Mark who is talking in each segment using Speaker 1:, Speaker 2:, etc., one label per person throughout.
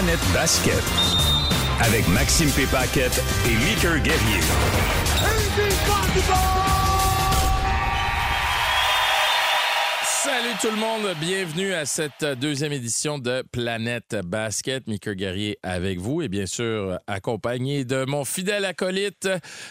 Speaker 1: Planète Basket. Avec Maxime Pépaquette et Mickey Guerrier.
Speaker 2: Salut tout le monde, bienvenue à cette deuxième édition de Planète Basket. Mickey Guerrier avec vous et bien sûr accompagné de mon fidèle acolyte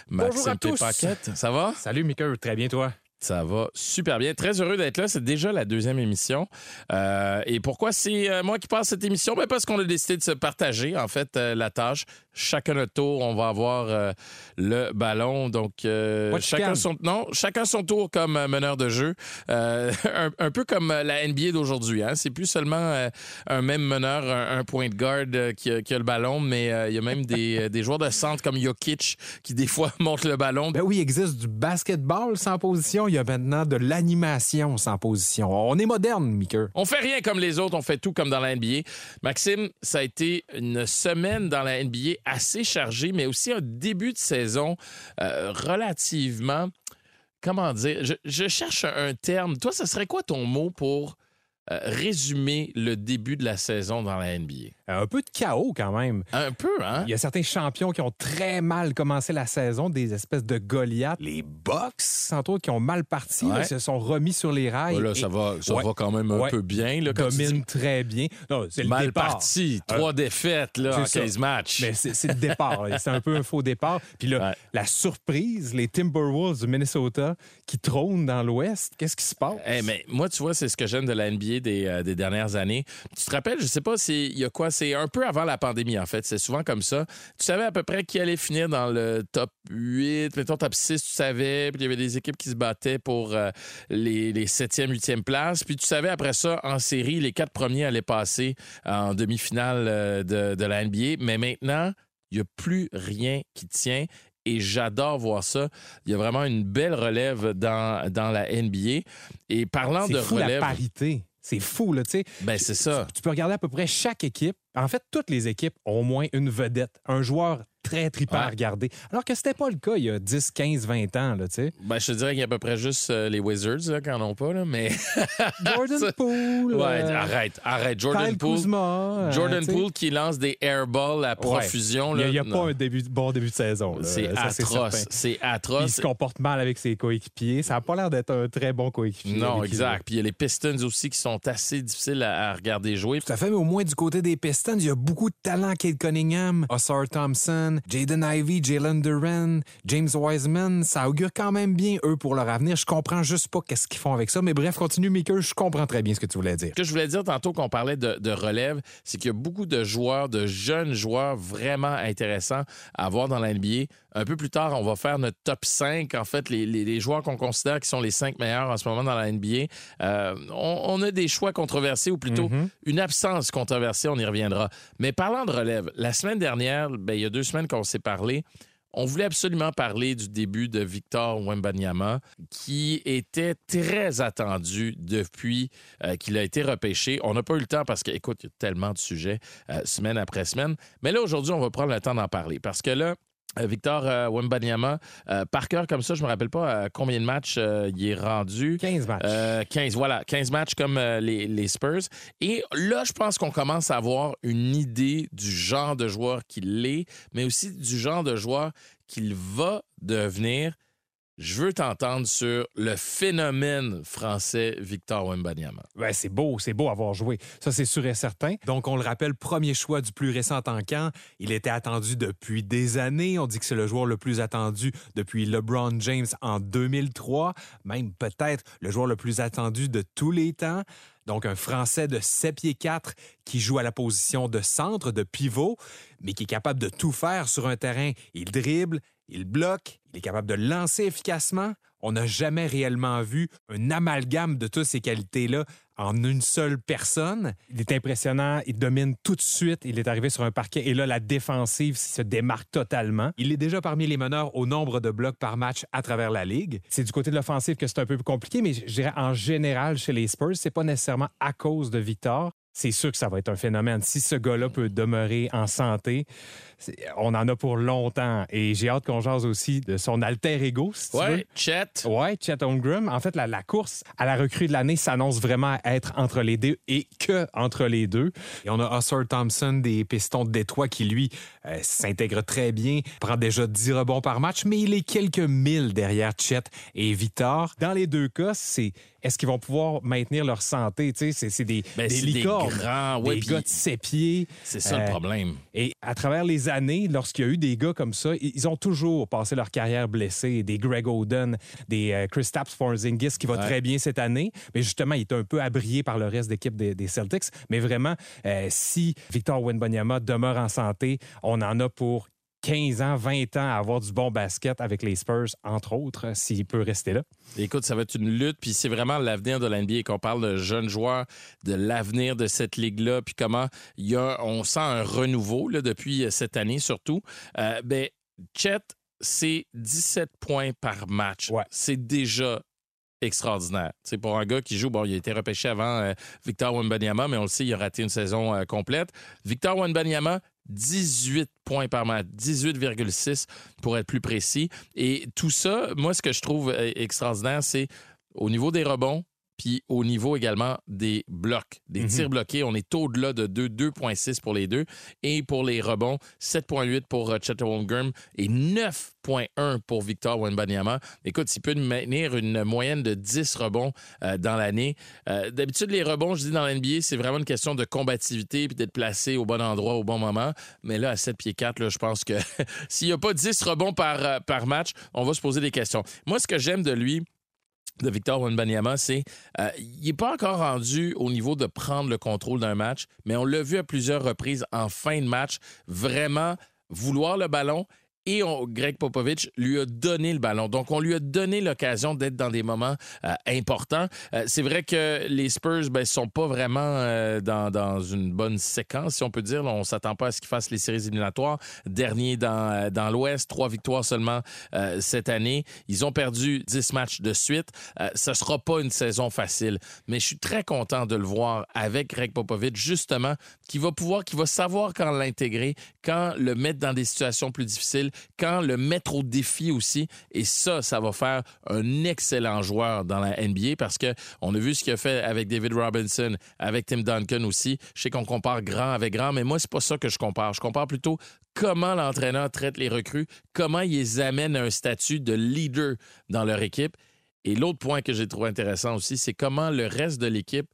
Speaker 2: Maxime. Pépaquette. Ça va?
Speaker 3: Salut, Mika. Très bien, toi?
Speaker 2: Ça va super bien. Très heureux d'être là. C'est déjà la deuxième émission. Euh, et pourquoi c'est euh, moi qui passe cette émission? Ben parce qu'on a décidé de se partager, en fait, euh, la tâche. Chacun notre tour, on va avoir euh, le ballon. Donc, euh, chacun, son, non, chacun son tour comme euh, meneur de jeu. Euh, un, un peu comme la NBA d'aujourd'hui. Hein? C'est plus seulement un même meneur, un, un point de garde qui, a, qui a le ballon, mais il y a même des, des joueurs de centre comme Jokic qui, des fois, montent le ballon.
Speaker 3: Ben oui, il existe du basketball sans position. Il y a maintenant de l'animation sans position. On est moderne, Mika.
Speaker 2: On fait rien comme les autres, on fait tout comme dans la NBA. Maxime, ça a été une semaine dans la NBA assez chargée, mais aussi un début de saison euh, relativement. Comment dire? Je cherche un terme. Toi, ce serait quoi ton mot pour euh, résumer le début de la saison dans la NBA?
Speaker 3: Un peu de chaos quand même.
Speaker 2: Un peu, hein?
Speaker 3: Il y a certains champions qui ont très mal commencé la saison, des espèces de Goliaths. Les Bucks, entre autres, qui ont mal parti,
Speaker 2: Ouais.
Speaker 3: là, se sont remis sur les rails.
Speaker 2: Là,
Speaker 3: et
Speaker 2: ça va, ça
Speaker 3: Ouais.
Speaker 2: va quand même un
Speaker 3: Ouais.
Speaker 2: peu bien. Là, dis
Speaker 3: très bien. Non, c'est le
Speaker 2: mal
Speaker 3: départ.
Speaker 2: parti. Trois défaites là, en
Speaker 3: c'est ça.
Speaker 2: 15 matchs.
Speaker 3: Mais c'est c'est le départ. là. C'est un peu un faux départ. Puis là,
Speaker 2: Ouais.
Speaker 3: la surprise, les Timberwolves du Minnesota qui trônent dans l'Ouest, qu'est-ce qui se passe?
Speaker 2: Eh, mais moi, tu vois, c'est ce que j'aime de la NBA des, euh, des dernières années. Tu te rappelles, je sais pas, y a quoi, c'est un peu avant la pandémie, en fait. C'est souvent comme ça. Tu savais à peu près qui allait finir dans le top 8, mettons top 6, tu savais. Puis il y avait des équipes qui se battaient pour euh, les, les 7e, 8e places. Puis tu savais après ça, en série, les quatre premiers allaient passer en demi-finale euh, de, de la NBA. Mais maintenant, il n'y a plus rien qui tient. Et j'adore voir ça. Il y a vraiment une belle relève dans, dans la NBA. Et parlant de
Speaker 3: fou
Speaker 2: relève,
Speaker 3: la parité. C'est fou, là, tu sais.
Speaker 2: ben c'est ça.
Speaker 3: Tu peux regarder à peu près chaque équipe. En fait, toutes les équipes ont au moins une vedette, un joueur très trippant à
Speaker 2: Ouais.
Speaker 3: regarder. Alors que c'était pas le cas il y a 10, 15, 20 ans, là, tu sais.
Speaker 2: Ben, je te dirais qu'il y a à peu près juste euh, les Wizards là, qui n'en ont pas, là, mais.
Speaker 3: Jordan
Speaker 2: Ça-
Speaker 3: Poole.
Speaker 2: ouais,
Speaker 3: euh,
Speaker 2: arrête, arrête. Jordan
Speaker 3: Kyle
Speaker 2: Poole.
Speaker 3: Kuzma, euh,
Speaker 2: Jordan. Poole qui lance des airballs à profusion.
Speaker 3: Il
Speaker 2: là,
Speaker 3: n'y a, pas un début, bon début de saison.
Speaker 2: C'est atroce. C'est
Speaker 3: Il
Speaker 2: atroce.
Speaker 3: se comporte mal avec ses coéquipiers. Ça n'a pas l'air d'être un très bon coéquipier.
Speaker 2: Non, exact. Puis il y a les Pistons aussi qui sont assez difficiles à, à regarder jouer.
Speaker 3: Tout à fait, mais au moins du côté des Pistons, il y a beaucoup de talent. Kate Cunningham, Osar Thompson, Jaden Ivey, Jalen Duran, James Wiseman. Ça augure quand même bien, eux, pour leur avenir. Je comprends juste pas qu'est-ce qu'ils font avec ça. Mais bref, continue, Maker. Je comprends très bien ce que tu voulais dire.
Speaker 2: Ce que je voulais dire tantôt qu'on parlait de, de relève, c'est qu'il y a beaucoup de joueurs, de jeunes joueurs vraiment intéressants à voir dans la NBA. Un peu plus tard, on va faire notre top 5, en fait, les, les- les joueurs qu'on considère qui sont les 5 meilleurs en ce moment dans la NBA. Euh, on, on a des choix controversés, ou plutôt une absence controversée, on y reviendra. Mais parlant de relève, la semaine dernière, ben, il y a deux semaines qu'on s'est parlé, on voulait absolument parler du début de Victor Wembanyama, qui était très attendu depuis euh, qu'il a été repêché. On n'a pas eu le temps parce que, écoute, il y a tellement de sujets euh, semaine après semaine. Mais là, aujourd'hui, on va prendre le temps d'en parler parce que là, Victor euh, Wembanyama, euh, par cœur comme ça, je me rappelle pas euh, combien de matchs euh, il est rendu.
Speaker 3: 15 matchs.
Speaker 2: Euh, 15, voilà, 15 matchs comme euh, les, les Spurs. Et là, je pense qu'on commence à avoir une idée du genre de joueur qu'il est, mais aussi du genre de joueur qu'il va devenir. Je veux t'entendre sur le phénomène français Victor Wembanyama.
Speaker 3: Ouais, c'est beau, c'est beau avoir joué. Ça, c'est sûr et certain. Donc, on le rappelle, premier choix du plus récent en camp. Il était attendu depuis des années. On dit que c'est le joueur le plus attendu depuis LeBron James en 2003, même peut-être le joueur le plus attendu de tous les temps. Donc, un Français de 7 pieds 4 qui joue à la position de centre, de pivot, mais qui est capable de tout faire sur un terrain. Il dribble, il bloque, il est capable de lancer efficacement. On n'a jamais réellement vu un amalgame de toutes ces qualités-là en une seule personne. Il est impressionnant, il domine tout de suite, il est arrivé sur un parquet et là, la défensive se démarque totalement. Il est déjà parmi les meneurs au nombre de blocs par match à travers la ligue. C'est du côté de l'offensive que c'est un peu plus compliqué, mais je dirais en général chez les Spurs, c'est pas nécessairement à cause de Victor. c'est sûr que ça va être un phénomène. Si ce gars-là peut demeurer en santé, on en a pour longtemps. Et j'ai hâte qu'on jase aussi de son alter ego, si tu
Speaker 2: ouais,
Speaker 3: veux.
Speaker 2: Chet.
Speaker 3: Ouais, Chet Holmgren. En fait, la, la, course à la recrue de l'année s'annonce vraiment être entre les deux et que entre les deux. Et on a Oscar Thompson des Pistons de Détroit qui, lui, euh, s'intègre très bien, prend déjà 10 rebonds par match, mais il est quelques milles derrière Chet et Victor. Dans les deux cas, c'est est-ce qu'ils vont pouvoir maintenir leur santé? Tu sais, c'est des,
Speaker 2: Ben,
Speaker 3: des
Speaker 2: c'est
Speaker 3: licornes,
Speaker 2: des grands, ouais,
Speaker 3: des gars de ses pieds.
Speaker 2: C'est ça
Speaker 3: Euh,
Speaker 2: le problème.
Speaker 3: Et à travers les années, lorsqu'il y a eu des gars comme ça, ils ont toujours passé leur carrière blessés. Des Greg Oden, des euh, Kristaps Porzingis qui va
Speaker 2: Ouais.
Speaker 3: très bien cette année. Mais justement, il est un peu abrié par le reste d'équipe des, des Celtics. Mais vraiment, euh, si Victor Wenbanyama demeure en santé, on en a pour 15 ans, 20 ans à avoir du bon basket avec les Spurs, entre autres, s'il peut rester là.
Speaker 2: Écoute, ça va être une lutte, puis c'est vraiment l'avenir de l'NBA. Qu'on parle de jeunes joueurs, de l'avenir de cette ligue-là, puis comment il y a, on sent un renouveau là, depuis cette année surtout. Euh, ben, Chet, c'est 17 points par match.
Speaker 3: Ouais.
Speaker 2: C'est déjà extraordinaire. C'est pour un gars qui joue, bon, il a été repêché avant euh, Victor Wembanyama, mais on le sait, il a raté une saison euh, complète. Victor Wembanyama, 18 points par match, 18,6 pour être plus précis. Et tout ça, moi, ce que je trouve euh, extraordinaire, c'est au niveau des rebonds, puis au niveau également des blocs, des
Speaker 3: Mhm.
Speaker 2: tirs bloqués. On est au-delà de 2, 2,6 pour les deux. Et pour les rebonds, 7,8 pour euh, Chet Holmgren et 9,1 pour Victor Wembanyama. Écoute, s'il peut maintenir une moyenne de 10 rebonds euh, dans l'année. euh, D'habitude, les rebonds, je dis dans l'NBA, c'est vraiment une question de combativité puis d'être placé au bon endroit au bon moment. Mais là, à 7 pieds 4, là, je pense que s'il n'y a pas 10 rebonds par, par match, on va se poser des questions. Moi, ce que j'aime de lui, de Victor Wembanyama, c'est euh, il n'est pas encore rendu au niveau de prendre le contrôle d'un match, mais on l'a vu à plusieurs reprises en fin de match, vraiment vouloir le ballon. Et Greg Popovich lui a donné le ballon. Donc, on lui a donné l'occasion d'être dans des moments euh, importants. Euh, c'est vrai que les Spurs ne sont pas vraiment euh, dans, une bonne séquence, si on peut dire. Là, on ne s'attend pas à ce qu'ils fassent les séries éliminatoires. Dernier dans, l'Ouest, trois victoires seulement cette année. Ils ont perdu 10 matchs de suite. Ce ne sera pas une saison facile. Mais je suis très content de le voir avec Greg Popovich, justement, qui va pouvoir, qui va savoir quand l'intégrer, quand le mettre dans des situations plus difficiles, quand le mettre au défi aussi. Et ça, ça va faire un excellent joueur dans la NBA parce que on a vu ce qu'il a fait avec David Robinson, avec Tim Duncan aussi. Je sais qu'on compare grand avec grand, mais moi, c'est pas ça que je compare. Je compare plutôt comment l'entraîneur traite les recrues, comment il les amène à un statut de leader dans leur équipe. Et l'autre point que j'ai trouvé intéressant aussi, c'est comment le reste de l'équipe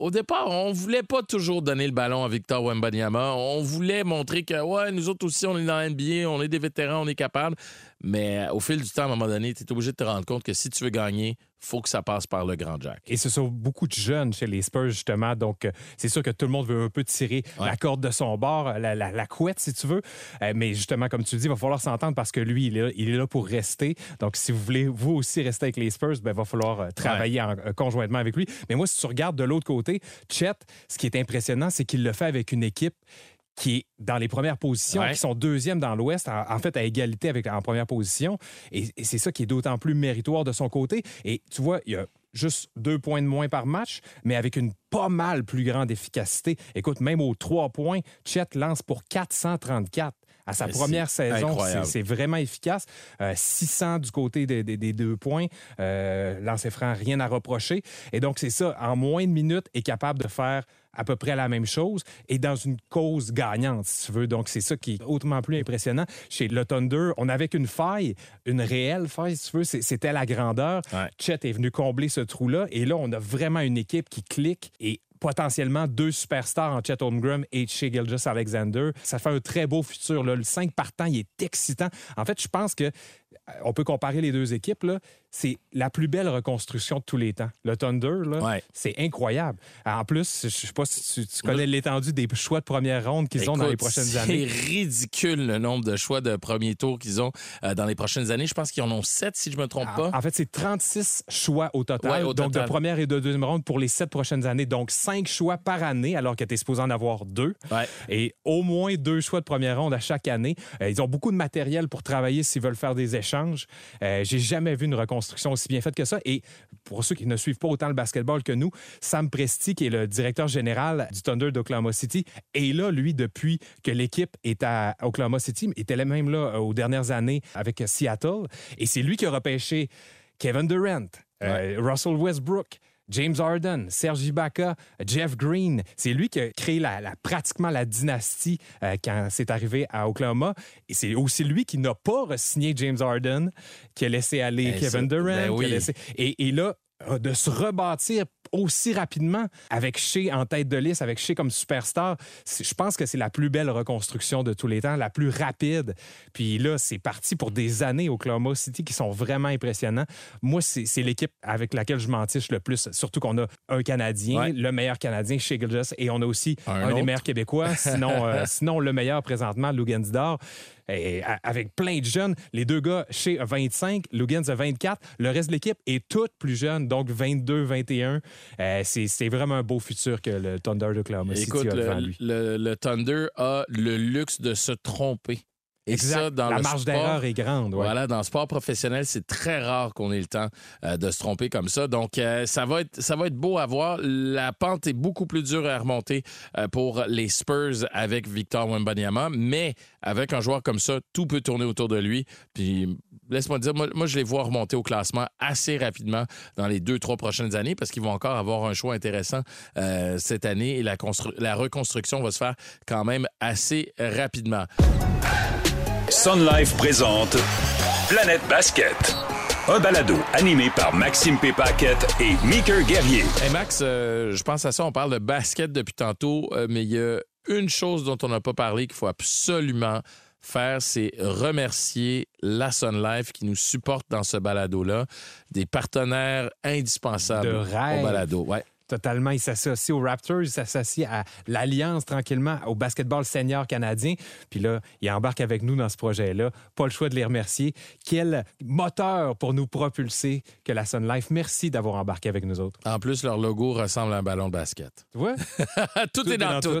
Speaker 2: au départ, on voulait pas toujours donner le ballon à Victor Wembanyama. On voulait montrer que, ouais, nous autres aussi, on est dans la on est des vétérans, on est capable. Mais euh, au fil du temps, à un moment donné, tu es obligé de te rendre compte que si tu veux gagner, faut que ça passe par le grand Jack.
Speaker 3: Et ce sont beaucoup de jeunes chez les Spurs, justement. Donc, euh, c'est sûr que tout le monde veut un peu tirer
Speaker 2: Ouais.
Speaker 3: la corde de son bord, la, la- la couette, si tu veux. Euh, mais justement, comme tu dis, il va falloir s'entendre parce que lui, il est, là, il est là pour rester. Donc, si vous voulez, vous aussi, rester avec les Spurs, il va falloir euh, travailler en- euh, conjointement avec lui. Mais moi, si tu regardes de l'autre côté, Chet, ce qui est impressionnant, c'est qu'il le fait avec une équipe qui est dans les premières positions,
Speaker 2: Ouais.
Speaker 3: qui sont deuxième dans l'Ouest, en, en fait à égalité avec en première position. Et, et c'est ça qui est d'autant plus méritoire de son côté. Et tu vois, il y a juste deux points de moins par match, mais avec une pas mal plus grande efficacité. Écoute, même aux trois points, Chet lance pour 434. À sa
Speaker 2: Mais
Speaker 3: première saison, c'est c'est vraiment efficace. Euh, 600 du côté des, des- des deux points. Euh, lancer franc, rien à reprocher. Et donc, c'est ça, en moins de minutes, est capable de faire à peu près la même chose et dans une cause gagnante, si tu veux. Donc, c'est ça qui est hautement plus impressionnant. Chez le Thunder, on avait qu'une faille, une réelle faille, si tu veux, c'était la grandeur.
Speaker 2: Ouais.
Speaker 3: Chet est venu combler ce trou-là et là, on a vraiment une équipe qui clique et potentiellement deux superstars en Chet Holmgren et chez Gilgis Alexander. Ça fait un très beau futur. Là. Le 5 partant, il est excitant. En fait, je pense que on peut comparer les deux équipes. C'est la plus belle reconstruction de tous les temps. Le Thunder,
Speaker 2: Ouais.
Speaker 3: c'est incroyable. En plus, je ne sais pas si tu, tu connais l'étendue des choix de première ronde qu'ils ont dans les prochaines années.
Speaker 2: C'est ridicule le nombre de choix de premier tour qu'ils ont euh, dans les prochaines années. Je pense qu'ils en ont sept, si je me trompe pas.
Speaker 3: En, fait, c'est 36 choix au total.
Speaker 2: Ouais, au
Speaker 3: donc,
Speaker 2: total.
Speaker 3: de première et de deuxième ronde pour les sept prochaines années. Donc, cinq choix par année, alors que tu es supposé en avoir deux.
Speaker 2: Ouais.
Speaker 3: Et au moins deux choix de première ronde à chaque année. Euh, ils ont beaucoup de matériel pour travailler s'ils veulent faire des Euh, J'ai jamais vu une reconstruction aussi bien faite que ça. Et pour ceux qui ne suivent pas autant le basketball que nous, Sam Presti, qui est le directeur général du Thunder d'Oklahoma City, est là, lui, depuis que l'équipe est à Oklahoma City, était même là euh, aux dernières années avec Seattle. Et c'est lui qui a repêché Kevin Durant, euh, Russell Westbrook, James Harden, Serge Ibaka, Jeff Green. C'est lui qui a créé la, la- pratiquement la dynastie euh, quand c'est arrivé à Oklahoma. Et c'est aussi lui qui n'a pas re-signé James Harden, qui a laissé aller
Speaker 2: Eh,
Speaker 3: Kevin Durant.
Speaker 2: ben
Speaker 3: qui a
Speaker 2: oui.
Speaker 3: laissé- et, et là, de se rebâtir aussi rapidement avec Shea en tête de liste, avec Shea comme superstar, je pense que c'est la plus belle reconstruction de tous les temps, la plus rapide. Puis là, c'est parti pour des années au Oklahoma City qui sont vraiment impressionnants. Moi, c'est l'équipe avec laquelle je m'entiche le plus, surtout qu'on a un Canadien,
Speaker 2: Ouais.
Speaker 3: le meilleur Canadien, Shea Gilgeous, et on a aussi
Speaker 2: Un
Speaker 3: un, des meilleurs Québécois, sinon, euh, sinon le meilleur présentement, Lugansdor. Et avec plein de jeunes, les deux gars, chez 25, Lugans a 24, le reste de l'équipe est toute plus jeune, donc 22, 21. Euh, c'est vraiment un beau futur que le Thunder d'Oklahoma City
Speaker 2: Écoute,
Speaker 3: a devant
Speaker 2: le,
Speaker 3: lui.
Speaker 2: le- le Thunder a le luxe de se tromper. Et
Speaker 3: Exact.
Speaker 2: ça, dans
Speaker 3: La
Speaker 2: le
Speaker 3: marge d'erreur est grande. ouais.
Speaker 2: Voilà, dans le sport professionnel, c'est très rare qu'on ait le temps euh, de se tromper comme ça. Donc, euh, ça, va être, ça va être beau à voir. La pente est beaucoup plus dure à remonter euh, pour les Spurs avec Victor Wembanyama, mais avec un joueur comme ça, tout peut tourner autour de lui. Puis, laisse-moi dire, moi, moi, je les vois remonter au classement assez rapidement dans les deux, trois prochaines années parce qu'ils vont encore avoir un choix intéressant cette année et la, la reconstruction va se faire quand même assez rapidement.
Speaker 1: Sun Life présente Planète Basket. Un balado animé par Maxime P. Paquette et Meeker Guerrier.
Speaker 2: Hey Max, euh, je pense à ça, on parle de basket depuis tantôt, euh, mais il y a une chose dont on n'a pas parlé qu'il faut absolument faire, c'est remercier la Sun Life qui nous supporte dans ce balado-là, des partenaires indispensables
Speaker 3: De
Speaker 2: au balado. Ouais.
Speaker 3: Totalement. Il s'associe aux Raptors, il s'associe à l'Alliance tranquillement, au basketball senior canadien. Puis là, il embarque avec nous dans ce projet-là. Pas le choix de les remercier. Quel moteur pour nous propulser que la Sun Life. Merci d'avoir embarqué avec nous autres.
Speaker 2: En plus, leur logo ressemble à un ballon de basket.
Speaker 3: Tu vois?
Speaker 2: tout, est dans, tout.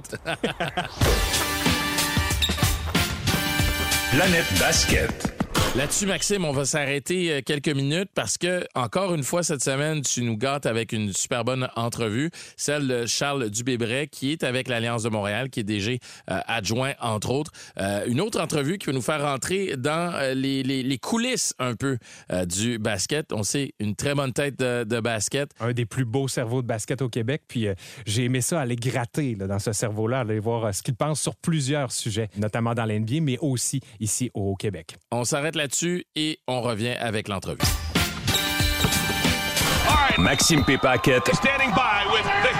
Speaker 1: Planète Basket.
Speaker 2: Là-dessus, Maxime, on va s'arrêter euh, quelques minutes parce que, encore une fois, cette semaine, tu nous gâtes avec une super bonne entrevue, celle de Charles Dubébret, qui est avec l'Alliance de Montréal, qui est DG euh, adjoint, entre autres. Euh, une autre entrevue qui va nous faire rentrer dans euh, les, les- les coulisses un peu du basket. On sait, une très bonne tête de, de basket.
Speaker 3: un des plus beaux cerveaux de basket au Québec. Puis j'ai aimé ça, aller gratter là, dans ce cerveau-là, aller voir ce qu'il pense sur plusieurs sujets, notamment dans l'NBA, mais aussi ici au Québec.
Speaker 2: On s'arrête là-dessus et on revient avec l'entrevue.
Speaker 1: Maxime P. Paquette
Speaker 4: Standing by with the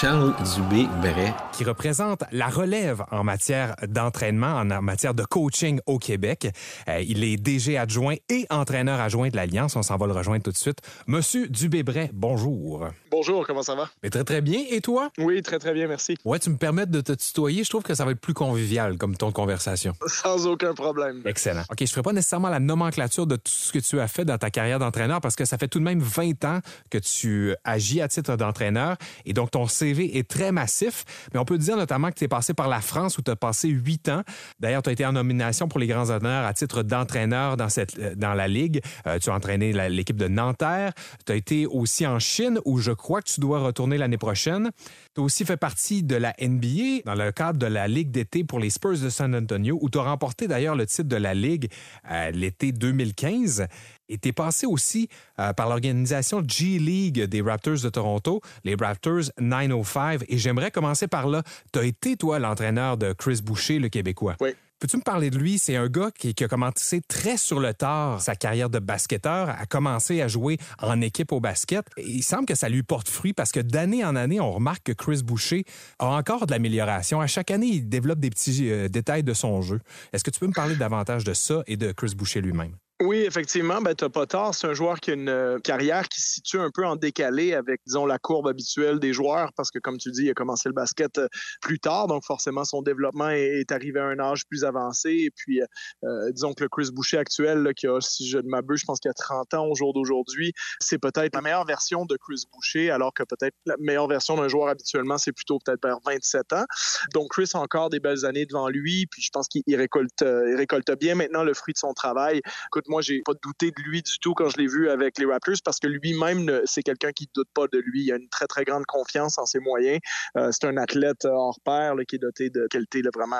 Speaker 5: Charles Dubé-Bret.
Speaker 3: qui représente la relève en matière d'entraînement, en matière de coaching au Québec. Euh, il est DG adjoint et entraîneur adjoint de l'Alliance. On s'en va le rejoindre tout de suite. Monsieur Dubé-Bret, bonjour.
Speaker 6: Bonjour, comment ça va?
Speaker 3: Mais très, très bien. Et toi?
Speaker 6: Oui, très très bien, merci.
Speaker 3: Ouais, tu me permets de te tutoyer. Je trouve que ça va être plus convivial comme ton de conversation.
Speaker 6: Sans aucun problème.
Speaker 3: Excellent. OK, je ne ferai pas nécessairement la nomenclature de tout ce que tu as fait dans ta carrière d'entraîneur parce que ça fait tout de même 20 ans que tu agis à titre d'entraîneur et donc ton CV est très massif. Mais on peut dire notamment que tu es passé par la France où tu as passé 8 ans. D'ailleurs, tu as été en nomination pour les grands honneurs à titre d'entraîneur dans, euh, la Ligue. Euh, tu as entraîné l'équipe de Nanterre. Tu as été aussi en Chine où je crois que tu dois retourner l'année prochaine. Tu as aussi fait partie de la NBA dans le cadre de la Ligue d'été pour les Spurs de San Antonio, où tu as remporté d'ailleurs le titre de la Ligue euh, l'été 2015. Et tu es passé aussi euh, par l'organisation G-League des Raptors de Toronto, les Raptors 905. Et j'aimerais commencer par là. Tu as été, toi, l'entraîneur de Chris Boucher, le Québécois.
Speaker 6: Oui.
Speaker 3: Peux-tu me parler de lui? C'est un gars qui, qui a commencé très sur le tard sa carrière de basketteur, a commencé à jouer en équipe au basket. Et il semble que ça lui porte fruit parce que d'année en année, on remarque que Chris Boucher a encore de l'amélioration. À chaque année, il développe des petits euh, détails de son jeu. Est-ce que tu peux me parler davantage de ça et de Chris Boucher lui-même?
Speaker 6: Oui, effectivement, ben, t'as pas tort. C'est un joueur qui a une euh, carrière qui se situe un peu en décalé avec, disons, la courbe habituelle des joueurs parce que, comme tu dis, il a commencé le basket euh, plus tard. Donc, forcément, son développement est, arrivé à un âge plus avancé. Et puis, euh, disons que le Chris Boucher actuel, qui a, si je ne m'abuse, je pense qu'il a 30 ans au jour d'aujourd'hui, c'est peut-être la meilleure version de Chris Boucher, alors que peut-être la meilleure version d'un joueur habituellement, c'est plutôt peut-être vers 27 ans. Donc, Chris a encore des belles années devant lui. Puis, je pense qu'il il récolte, il récolte bien maintenant le fruit de son travail. Écoute, moi, j'ai pas douté de lui du tout quand je l'ai vu avec les Raptors parce que lui-même, c'est quelqu'un qui doute pas de lui. Il a une très, très grande confiance en ses moyens. Euh, c'est un athlète hors pair qui est doté de qualité vraiment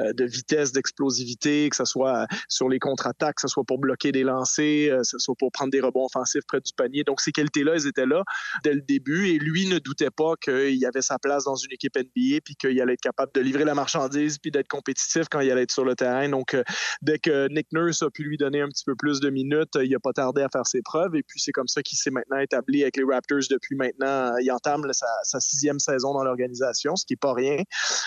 Speaker 6: euh, de vitesse, d'explosivité, que ce soit sur les contre-attaques, que ce soit pour bloquer des lancers, que ce soit pour prendre des rebonds offensifs près du panier. Donc, ces qualités-là, elles étaient là dès le début et lui ne doutait pas qu'il avait sa place dans une équipe NBA puis qu'il allait être capable de livrer la marchandise puis d'être compétitif quand il allait être sur le terrain. Donc, euh, dès que Nick Nurse a pu lui donner un petit peu plus de minutes, il n'a pas tardé à faire ses preuves. Et puis, c'est comme ça qu'il s'est maintenant établi avec les Raptors depuis maintenant. Il entame sa, sixième saison dans l'organisation, ce qui n'est pas rien.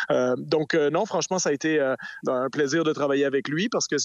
Speaker 6: Euh, donc, euh, non, franchement, ça a été un plaisir de travailler avec lui parce que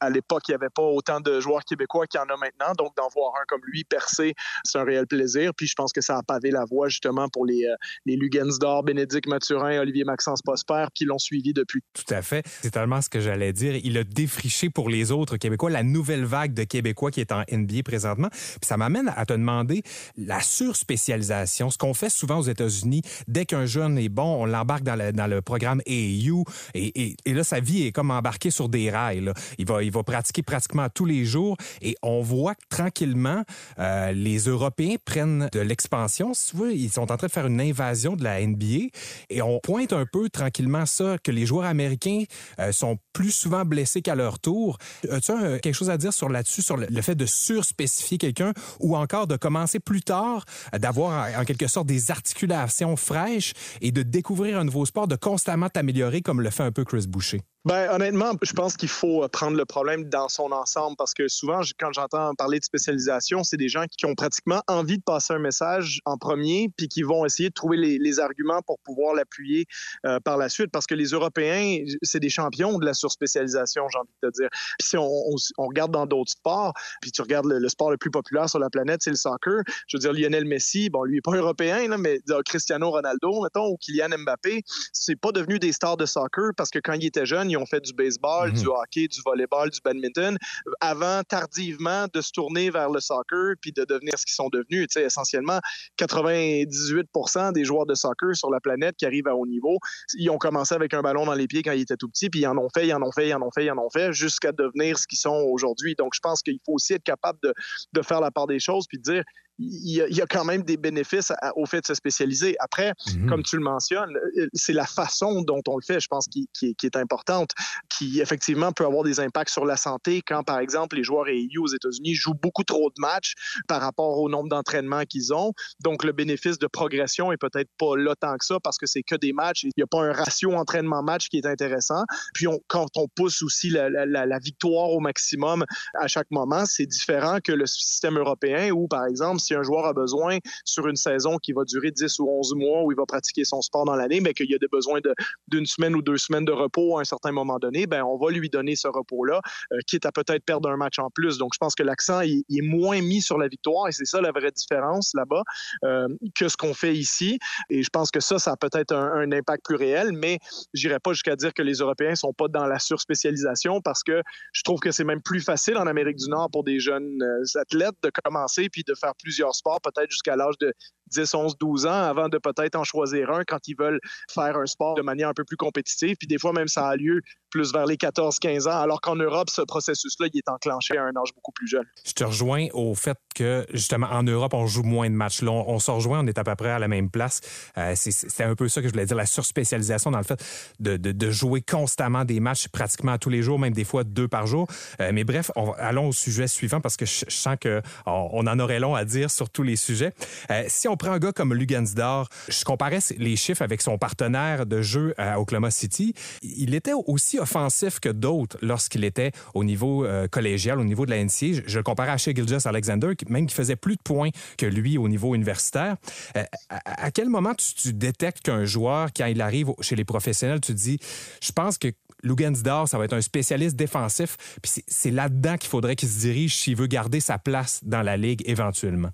Speaker 6: à l'époque, il n'y avait pas autant de joueurs québécois qu'il y en a maintenant. Donc, d'en voir un comme lui percer, c'est un réel plaisir. Puis, je pense que ça a pavé la voie justement pour les, les Lugensdor, Bénédicte Mathurin, Olivier Maxence Prosper qui l'ont suivi depuis.
Speaker 3: Tout à fait. C'est tellement ce que j'allais dire. Il a défriché pour les autres Québécois la nouvelle vague de Québécois qui est en NBA présentement. Puis ça m'amène à te demander la surspécialisation, ce qu'on fait souvent aux États-Unis. Dès qu'un jeune est bon, on l'embarque dans le, programme AAU et, là, sa vie est comme embarquée sur des rails. Il, va, il va pratiquer pratiquement tous les jours et on voit que tranquillement, euh, les Européens prennent de l'expansion. Si ils sont en train de faire une invasion de la NBA et on pointe un peu tranquillement ça, que les joueurs américains euh, sont plus souvent blessés qu'à leur tour. As-tu quelque chose à dire sur là-dessus, sur le, fait de surspécifier quelqu'un ou encore de commencer plus tard, euh, d'avoir en quelque sorte des articulations fraîches et de découvrir un nouveau sport, de constamment t'améliorer comme le fait un peu Chris Boucher?
Speaker 6: Ben, honnêtement, je pense qu'il faut euh, prendre le problème dans son ensemble parce que souvent, quand j'entends parler de spécialisation, c'est des gens qui ont pratiquement envie de passer un message en premier puis qui vont essayer de trouver les, arguments pour pouvoir l'appuyer euh, par la suite parce que les Européens, c'est des champions de la surspécialisation, j'ai envie de te dire. Puis si on, regarde dans d'autres sports, puis tu regardes le, sport le plus populaire sur la planète, c'est le soccer. Je veux dire, Lionel Messi, bon, lui, il n'est pas européen, là, mais Cristiano Ronaldo, mettons, ou Kylian Mbappé, c'est pas devenu des stars de soccer parce que quand il était jeune, ils ont fait du baseball, mhm. du hockey, du volleyball, du badminton, avant tardivement de se tourner vers le soccer puis de devenir ce qu'ils sont devenus. Tu sais, essentiellement, 98% des joueurs de soccer sur la planète qui arrivent à haut niveau, ils ont commencé avec un ballon dans les pieds quand ils étaient tout petits, puis ils en ont fait, ils en ont fait, ils en ont fait, ils en ont fait, jusqu'à devenir ce qu'ils sont aujourd'hui. Donc, je pense qu'il faut aussi être capable de, de faire la part des choses puis de dire il y, a, quand même des bénéfices au fait de se spécialiser. Après, mhm. comme tu le mentionnes, euh, c'est la façon dont on le fait, je pense, qui, est importante, qui effectivement peut avoir des impacts sur la santé quand, par exemple, les joueurs EU aux États-Unis jouent beaucoup trop de matchs par rapport au nombre d'entraînements qu'ils ont. Donc, le bénéfice de progression est peut-être pas là tant que ça parce que c'est que des matchs. Il n'y a pas un ratio entraînement-match qui est intéressant. Puis, quand on pousse aussi la, la victoire au maximum à chaque moment, c'est différent que le système européen où, par exemple, si un joueur a besoin sur une saison qui va durer 10 ou 11 mois où il va pratiquer son sport dans l'année, mais qu'il y a des besoins d'une semaine ou deux semaines de repos à un certain moment donné, ben on va lui donner ce repos-là, euh, quitte à peut-être perdre un match en plus. Donc, je pense que l'accent est moins mis sur la victoire et c'est ça la vraie différence là-bas euh, que ce qu'on fait ici. Et je pense que ça, ça a peut-être un, impact plus réel, mais j'irai pas jusqu'à dire que les Européens sont pas dans la surspécialisation parce que je trouve que c'est même plus facile en Amérique du Nord pour des jeunes euh, athlètes de commencer puis de faire plusieurs sport, peut-être jusqu'à l'âge de 10, 11, 12 ans, avant de peut-être en choisir un quand ils veulent faire un sport de manière un peu plus compétitive. Puis des fois, même ça a lieu plus vers les 14-15 ans, alors qu'en Europe, ce processus-là, il est enclenché à un âge beaucoup plus jeune.
Speaker 3: Je te rejoins au fait que, justement, en Europe, on joue moins de matchs. Là, on, se rejoint, on est à peu près à la même place. Euh, c'est un peu ça que je voulais dire, la surspécialisation dans le fait de, de, jouer constamment des matchs pratiquement tous les jours, même des fois deux par jour. Euh, mais bref, on, allons au sujet suivant parce que je, sens qu'on on en aurait long à dire sur tous les sujets. Euh, si on prend un gars comme Lugansdor, je comparais les chiffres avec son partenaire de jeu à Oklahoma City. Il était aussi offensif que d'autres lorsqu'il était au niveau euh, collégial, au niveau de la NCA. Je, le comparais à Shea Gilgis Alexander, même qui faisait plus de points que lui au niveau universitaire. Euh, à, quel moment tu, détectes qu'un joueur, quand il arrive chez les professionnels, tu dis, je pense que Lugansdor, ça va être un spécialiste défensif. Puis c'est là-dedans qu'il faudrait qu'il se dirige s'il veut garder sa place dans la ligue éventuellement.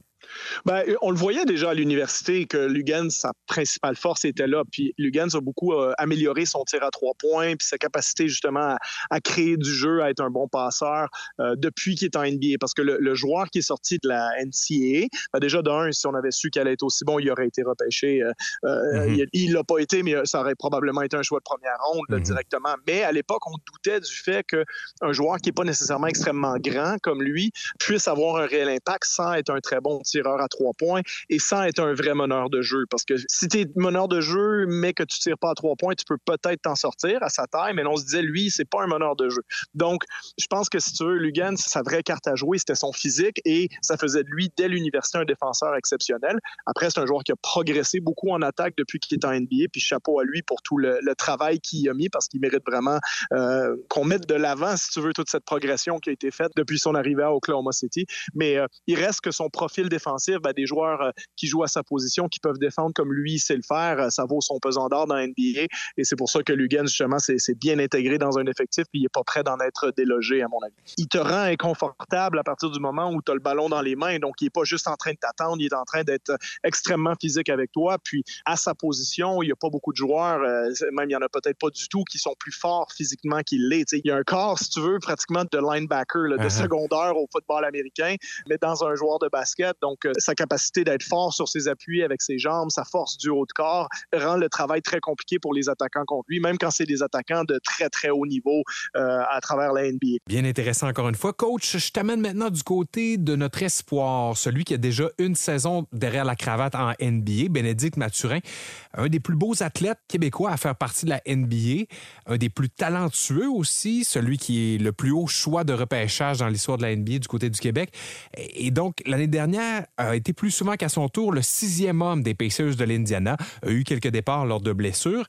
Speaker 6: Ben, on le voyait déjà à l'université que Lugans, sa principale force était là. Puis Lugans a beaucoup euh, amélioré son tir à trois points, puis sa capacité justement à, créer du jeu, à être un bon passeur euh, depuis qu'il est en NBA. Parce que le, joueur qui est sorti de la NCAA, ben déjà d'un, si on avait su qu'elle allait être aussi bon, il aurait été repêché. Euh, mm-hmm. Il l'a pas été, mais ça aurait probablement été un choix de première ronde mm-hmm. directement. Mais à l'époque, on doutait du fait qu'un joueur qui n'est pas nécessairement extrêmement grand comme lui puisse avoir un réel impact sans être un très bon tireur à trois points et sans être un vrai meneur de jeu. Parce que si tu es meneur de jeu, mais que tu tires pas à trois points, tu peux peut-être t'en sortir à sa taille, mais on se disait, lui, c'est pas un meneur de jeu. Donc, je pense que si tu veux, Lugan, sa vraie carte à jouer, c'était son physique et ça faisait de lui, dès l'université, un défenseur exceptionnel. Après, c'est un joueur qui a progressé beaucoup en attaque depuis qu'il est en NBA, puis chapeau à lui pour tout le, travail qu'il a mis parce qu'il mérite vraiment euh, qu'on mette de l'avant, si tu veux, toute cette progression qui a été faite depuis son arrivée à Oklahoma City. Mais euh, il reste que son profil défensif, ben, des joueurs euh, qui jouent à sa position, qui peuvent défendre comme lui sait le faire, euh, ça vaut son pesant d'or dans NBA. Et c'est pour ça que Lugan, justement, c'est bien intégré dans un effectif, puis il n'est pas prêt d'en être délogé, à mon avis. Il te rend inconfortable à partir du moment où tu as le ballon dans les mains, donc il n'est pas juste en train de t'attendre, il est en train d'être extrêmement physique avec toi. Puis à sa position, il n'y a pas beaucoup de joueurs, même il n'y en a peut-être pas du tout, qui sont plus forts physiquement qu'il l'est. Il y a un corps, si tu veux, pratiquement de linebacker, de uh-huh. secondaire au football américain, mais dans un joueur de basket. Donc, euh, sa capacité d'être fort sur ses appuis avec ses jambes, sa force du haut de corps, rend le travail très compliqué pour les attaquants contre lui, même quand c'est des attaquants de très, très haut niveau euh, à travers la NBA.
Speaker 3: Bien intéressant encore une fois. Coach, je t'amène maintenant du côté de notre espoir, celui qui a déjà une saison derrière la cravate en NBA, Bénédicte Mathurin, un des plus beaux athlètes québécois à faire partie de la NBA, un des plus talentueux aussi, celui qui est le plus haut choix de repêchage dans l'histoire de la NBA du côté du Québec. Et donc, l'année dernière, a été plus souvent qu'à son tour le sixième homme des Pacers de l'Indiana, a eu quelques départs lors de blessures.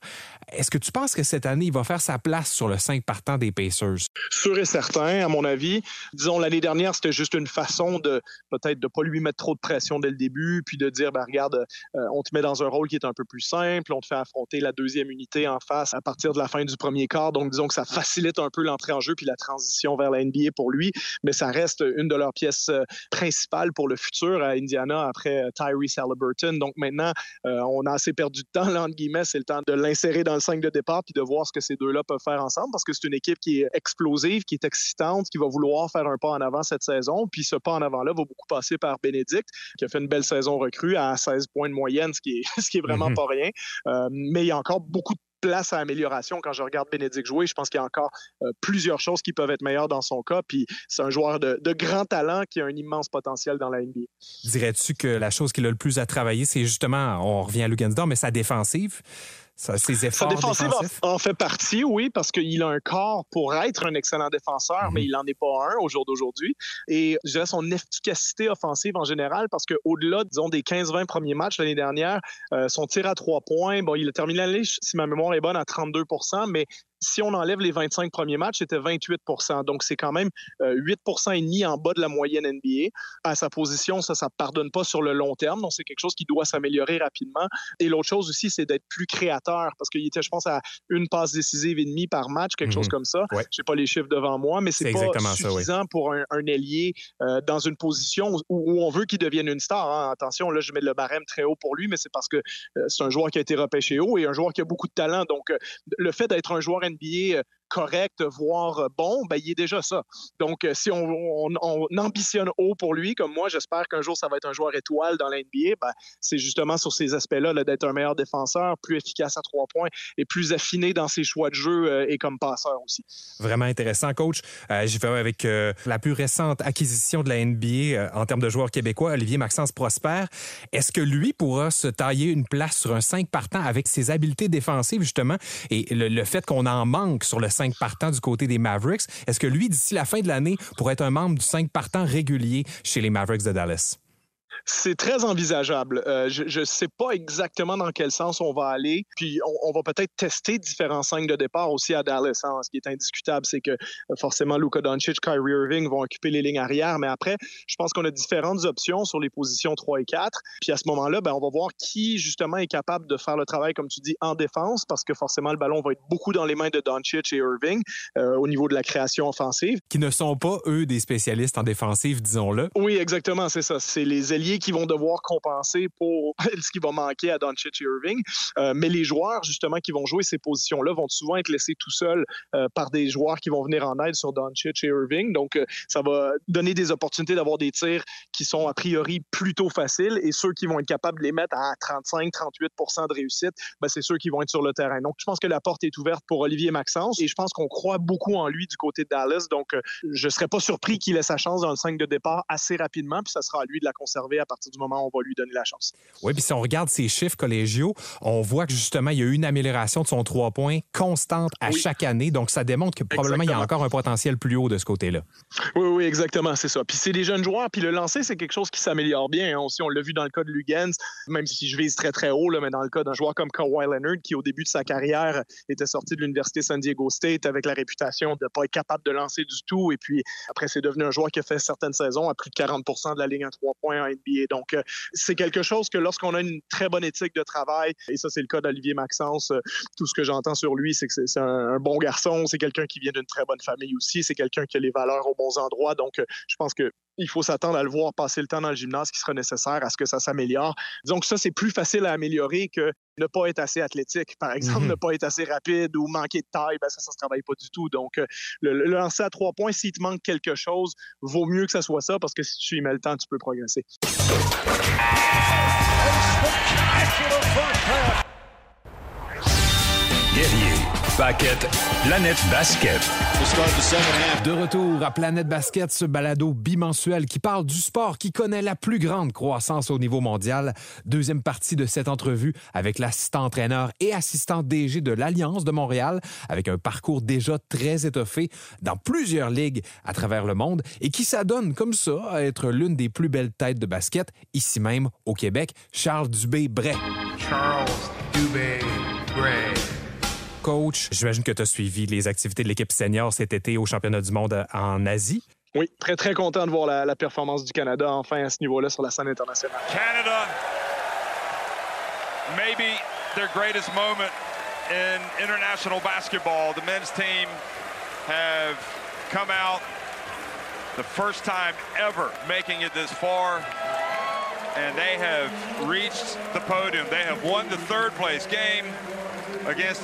Speaker 3: Est-ce que tu penses que cette année, il va faire sa place sur le 5 partant des Pacers?
Speaker 6: Sûr et certain, à mon avis. Disons, l'année dernière, c'était juste une façon de peut-être de pas lui mettre trop de pression dès le début, puis de dire, ben, regarde, euh, on te met dans un rôle qui est un peu plus simple, on te fait affronter la deuxième unité en face à partir de la fin du premier quart. Donc, disons que ça facilite un peu l'entrée en jeu puis la transition vers la NBA pour lui, mais ça reste une de leurs pièces euh, principales pour le futur à Indiana après euh, Tyrese Halliburton. Donc, maintenant, on a assez perdu de temps, là, entre guillemets, c'est le temps de l'insérer dans le 5 de départ puis de voir ce que ces deux-là peuvent faire ensemble parce que c'est une équipe qui est explosive, qui est excitante, qui va vouloir faire un pas en avant cette saison. Puis ce pas en avant-là va beaucoup passer par Bénédicte, qui a fait une belle saison recrue à 16 points de moyenne, ce qui est, ce qui est vraiment mhm. pas rien. Euh, mais il y a encore beaucoup de place à amélioration quand je regarde Bénédicte jouer. Je pense qu'il y a encore euh, plusieurs choses qui peuvent être meilleures dans son cas. Puis c'est un joueur de, grand talent qui a un immense potentiel dans la NBA.
Speaker 3: Dirais-tu que la chose qu'il a le plus à travailler, c'est justement, on revient à Lugansdor, mais sa défensive? Ça, ses efforts
Speaker 6: en, fait partie, oui, parce qu'il a un corps pour être un excellent défenseur, mhm. mais il n'en est pas un au jour d'aujourd'hui. Et je dirais son efficacité offensive en général, parce qu'au-delà, disons, des 15-20 premiers matchs l'année dernière, euh, son tir à trois points, bon, il a terminé l'année, si ma mémoire est bonne, à 32% mais si on enlève les 25 premiers matchs, c'était 28% Donc, c'est quand même 8 euh, et demi en bas de la moyenne NBA. À sa position, ça, ça ne pardonne pas sur le long terme. Donc, c'est quelque chose qui doit s'améliorer rapidement. Et l'autre chose aussi, c'est d'être plus créateur parce qu'il était, je pense, à une passe décisive et demie par match, quelque chose mhm. comme ça. Je n'ai pas les chiffres devant moi, mais c'est pas suffisant pour un, ailier euh, dans une position où, on veut qu'il devienne une star. Hein. Attention, là, je mets le barème très haut pour lui, mais c'est parce que euh, c'est un joueur qui a été repêché haut et un joueur qui a beaucoup de talent. Donc, le fait d'être un joueur NBA correct, voire bon, ben, il est déjà ça. Donc, euh, si on, ambitionne haut pour lui, comme moi, j'espère qu'un jour, ça va être un joueur étoile dans l'NBA, ben, c'est justement sur ces aspects-là d'être un meilleur défenseur, plus efficace à trois points et plus affiné dans ses choix de jeu euh, et comme passeur aussi.
Speaker 3: Vraiment intéressant, coach. Euh, J'y vais avec la plus récente acquisition de la NBA en termes de joueurs québécois, Olivier Maxence Prosper. Est-ce que lui pourra se tailler une place sur un 5 partant avec ses habiletés défensives, justement, et le, le fait qu'on en manque sur le 5 partants du côté des Mavericks. Est-ce que lui, d'ici la fin de l'année, pourrait être un membre du 5 partants régulier chez les Mavericks de Dallas?
Speaker 6: C'est très envisageable. Euh, je ne sais pas exactement dans quel sens on va aller. Puis on, va peut-être tester différents signes de départ aussi à Dallas. Hein. Ce qui est indiscutable, c'est que euh, forcément Luka Doncic, Kyrie Irving vont occuper les lignes arrière. Mais après, je pense qu'on a différentes options sur les positions 3 et 4. Puis à ce moment-là, ben, on va voir qui justement est capable de faire le travail, comme tu dis, en défense, parce que forcément le ballon va être beaucoup dans les mains de Doncic et Irving euh, au niveau de la création offensive.
Speaker 3: Qui ne sont pas, eux, des spécialistes en défensive, disons-le.
Speaker 6: Oui, exactement, c'est ça. C'est les ailiers alliés qui vont devoir compenser pour ce qui va manquer à Doncic et Irving. Euh, mais les joueurs, justement, qui vont jouer ces positions-là vont souvent être laissés tout seuls euh, par des joueurs qui vont venir en aide sur Doncic et Irving. Donc, euh, ça va donner des opportunités d'avoir des tirs qui sont a priori plutôt faciles et ceux qui vont être capables de les mettre à 35-38% de réussite, ben, c'est ceux qui vont être sur le terrain. Donc, je pense que la porte est ouverte pour Olivier Maxence et je pense qu'on croit beaucoup en lui du côté de Dallas. Donc, je ne serais pas surpris qu'il ait sa chance dans le 5 de départ assez rapidement, puis ça sera à lui de la conserver à partir du moment où on va lui donner la chance.
Speaker 3: Oui, puis si on regarde ses chiffres collégiaux, on voit que justement, il y a eu une amélioration de son trois points constante à chaque année. Donc, ça démontre que probablement il y a encore un potentiel plus haut de ce côté-là.
Speaker 6: Oui, oui, exactement, c'est ça. Puis c'est des jeunes joueurs, puis le lancer, c'est quelque chose qui s'améliore bien. Hein. Aussi, on l'a vu dans le cas de Lugens, même si je vise très, très haut, là, mais dans le cas d'un joueur comme Kawhi Leonard, qui au début de sa carrière était sorti de l'Université San Diego State avec la réputation de ne pas être capable de lancer du tout. Et puis après, c'est devenu un joueur qui a fait certaines saisons à plus de 40 de la ligne à trois points en Donc, euh, c'est quelque chose que lorsqu'on a une très bonne éthique de travail, et ça, c'est le cas d'Olivier Maxence, euh, tout ce que j'entends sur lui, c'est que c'est un, bon garçon, c'est quelqu'un qui vient d'une très bonne famille aussi, c'est quelqu'un qui a les valeurs aux bons endroits. Donc, euh, je pense que il faut s'attendre à le voir passer le temps dans le gymnase qui sera nécessaire à ce que ça s'améliore. Que ça, c'est plus facile à améliorer que ne pas être assez athlétique, par exemple, mhm. ne pas être assez rapide ou manquer de taille, ben ça, ça se travaille pas du tout. Donc, euh, le, lancer à trois points, s'il te manque quelque chose, vaut mieux que ça soit ça parce que si tu y mets le temps, tu peux progresser.
Speaker 1: Guerrier, Paquette, Planète Basket.
Speaker 3: De retour à Planète Basket, ce balado bimensuel qui parle du sport qui connaît la plus grande croissance au niveau mondial. Deuxième partie de cette entrevue avec l'assistant entraîneur et assistant DG de l'Alliance de Montréal, avec un parcours déjà très étoffé dans plusieurs ligues à travers le monde et qui s'adonne comme ça à être l'une des plus belles têtes de basket, ici même au Québec, Charles Dubé-Bray.
Speaker 5: Charles Dubé-Bray
Speaker 3: coach. J'imagine que tu as suivi les activités de l'équipe senior cet été au championnat du monde en Asie.
Speaker 6: Oui, très, très content de voir la, la performance du Canada enfin à ce niveau-là sur la scène internationale.
Speaker 4: Canada, maybe their greatest moment in international basketball. The men's team have come out the first time ever making it this far. And they have reached the podium. They have won the third place game. Against.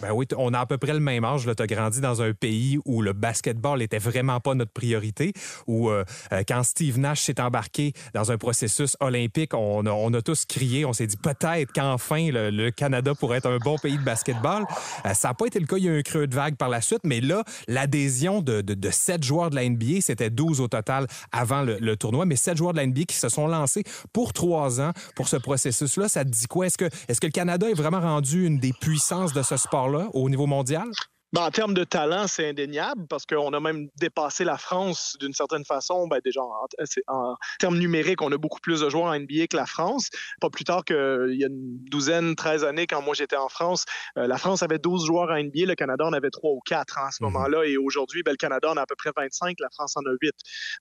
Speaker 3: Ben oui, on a à peu près le même âge. Tu as grandi dans un pays où le basketball était vraiment pas notre priorité, où euh, euh, quand Steve Nash s'est embarqué dans un processus olympique, on a, on a tous crié, on s'est dit peut-être qu'enfin le, Canada pourrait être un bon pays de basketball. Euh, ça n'a pas été le cas, il y a eu un creux de vague par la suite, mais là, l'adhésion de, de, de, sept joueurs de la NBA, c'était 12 au total avant le, tournoi, mais sept joueurs de la NBA qui se sont lancés pour trois ans pour ce processus-là. Ça te dit quoi? Est-ce que, est-ce que le Canada est vraiment rendu une des puissances de ce sport-là au niveau mondial?
Speaker 6: Ben, en termes de talent, c'est indéniable parce qu'on a même dépassé la France d'une certaine façon. Ben, déjà, en, termes numériques, on a beaucoup plus de joueurs en NBA que la France. Pas plus tard qu'il y a une douzaine, 13 années, quand moi j'étais en France, euh, la France avait 12 joueurs en NBA, le Canada en avait 3 ou 4 hein, à ce mhm. moment-là. Et aujourd'hui, ben, le Canada en a à peu près 25, la France en a 8.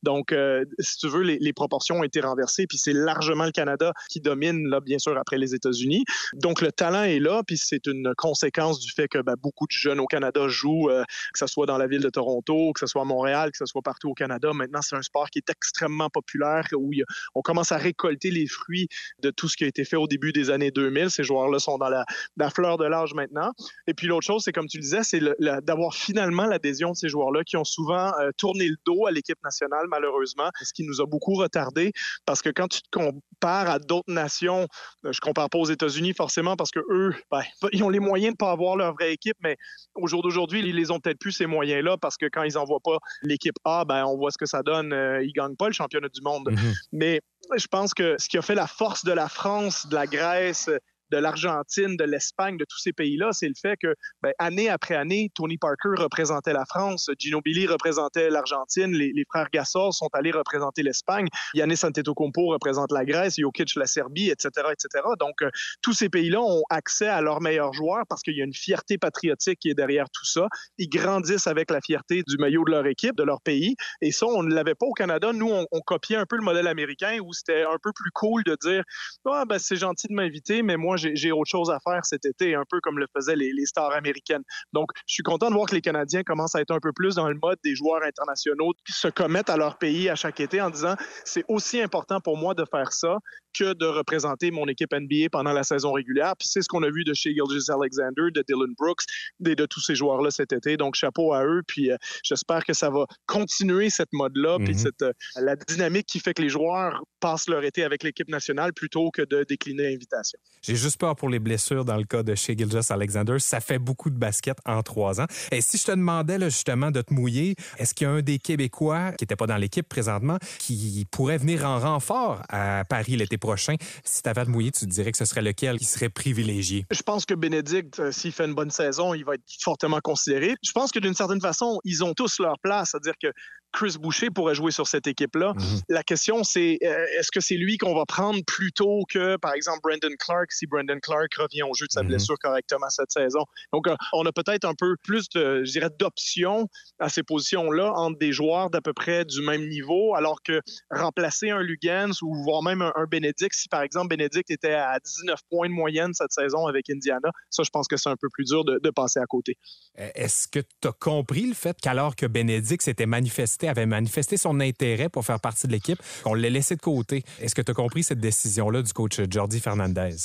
Speaker 6: Donc, euh, si tu veux, les, proportions ont été renversées. Puis c'est largement le Canada qui domine, là, bien sûr, après les États-Unis. Donc, le talent est là. Puis c'est une conséquence du fait que ben, beaucoup de jeunes au Canada joue, euh, que ce soit dans la ville de Toronto, que ce soit à Montréal, que ce soit partout au Canada. Maintenant, c'est un sport qui est extrêmement populaire, où on commence à récolter les fruits de tout ce qui a été fait au début des années 2000. Ces joueurs-là sont dans la, fleur de l'âge maintenant. Et puis l'autre chose, c'est comme tu le disais, c'est d'avoir finalement l'adhésion de ces joueurs-là qui ont souvent euh, tourné le dos à l'équipe nationale, malheureusement, ce qui nous a beaucoup retardé parce que quand tu te compares à d'autres nations, euh, je compare pas aux États-Unis forcément parce que eux, ben, ils ont les moyens de pas avoir leur vraie équipe, mais au jour d'aujourd'hui, ils les ont peut-être plus ces moyens-là parce que quand ils n'envoient pas l'équipe A, ben, on voit ce que ça donne. Euh, ils ne gagnent pas le championnat du monde. Mm-hmm. Mais je pense que ce qui a fait la force de la France, de la Grèce, de l'Argentine, de l'Espagne, de tous ces pays-là, c'est le fait que, ben, année après année, Tony Parker représentait la France, Gino Billy représentait l'Argentine, les, frères Gasol sont allés représenter l'Espagne, Yannis Antetokounmpo représente la Grèce, Jokic la Serbie, etc., etc. Donc, euh, tous ces pays-là ont accès à leurs meilleurs joueurs parce qu'il y a une fierté patriotique qui est derrière tout ça. Ils grandissent avec la fierté du maillot de leur équipe, de leur pays. Et ça, on ne l'avait pas au Canada. Nous, on, copiait un peu le modèle américain où c'était un peu plus cool de dire, ah, ben, c'est gentil de m'inviter, mais moi, j'ai autre chose à faire cet été, un peu comme le faisaient les, les, stars américaines. Donc, je suis content de voir que les Canadiens commencent à être un peu plus dans le mode des joueurs internationaux qui se commettent à leur pays à chaque été en disant c'est aussi important pour moi de faire ça que de représenter mon équipe NBA pendant la saison régulière. Puis c'est ce qu'on a vu de chez Gilgis Alexander, de Dylan Brooks, de, de tous ces joueurs-là cet été. Donc chapeau à eux. Puis euh, j'espère que ça va continuer cette mode-là, puis mhm. cette, euh, la dynamique qui fait que les joueurs passent leur été avec l'équipe nationale plutôt que de décliner l'invitation.
Speaker 3: J'ai juste peur pour les blessures dans le cas de chez Gilgis Alexander. Ça fait beaucoup de basket en trois ans. Et si je te demandais justement de te mouiller, est-ce qu'il y a un des Québécois qui n'était pas dans l'équipe présentement qui pourrait venir en renfort à Paris l'été prochain? Si tu avais à te mouiller, tu te dirais que ce serait lequel qui serait privilégié?
Speaker 6: Je pense que Bénédicte, euh, s'il fait une bonne saison, il va être fortement considéré. Je pense que d'une certaine façon, ils ont tous leur place. C'est-à-dire que Chris Boucher pourrait jouer sur cette équipe-là. Mhm. La question, c'est euh, est-ce que c'est lui qu'on va prendre plutôt que, par exemple, Brandon Clark, si Brandon Clark revient au jeu de sa mhm. blessure correctement cette saison? Donc, euh, on a peut-être un peu plus, de, je dirais, d'options à ces positions-là entre des joueurs d'à peu près du même niveau, alors que remplacer un Lugans ou voire même un, un Benedict, si par exemple Benedict était à 19 points de moyenne cette saison avec Indiana, ça, je pense que c'est un peu plus dur de, de passer à côté.
Speaker 3: Est-ce que tu as compris le fait qu'alors que Benedict s'était manifesté avait manifesté son intérêt pour faire partie de l'équipe, qu'on l'ait laissé de côté. Est-ce que tu as compris cette décision-là du coach Jordi Fernandez?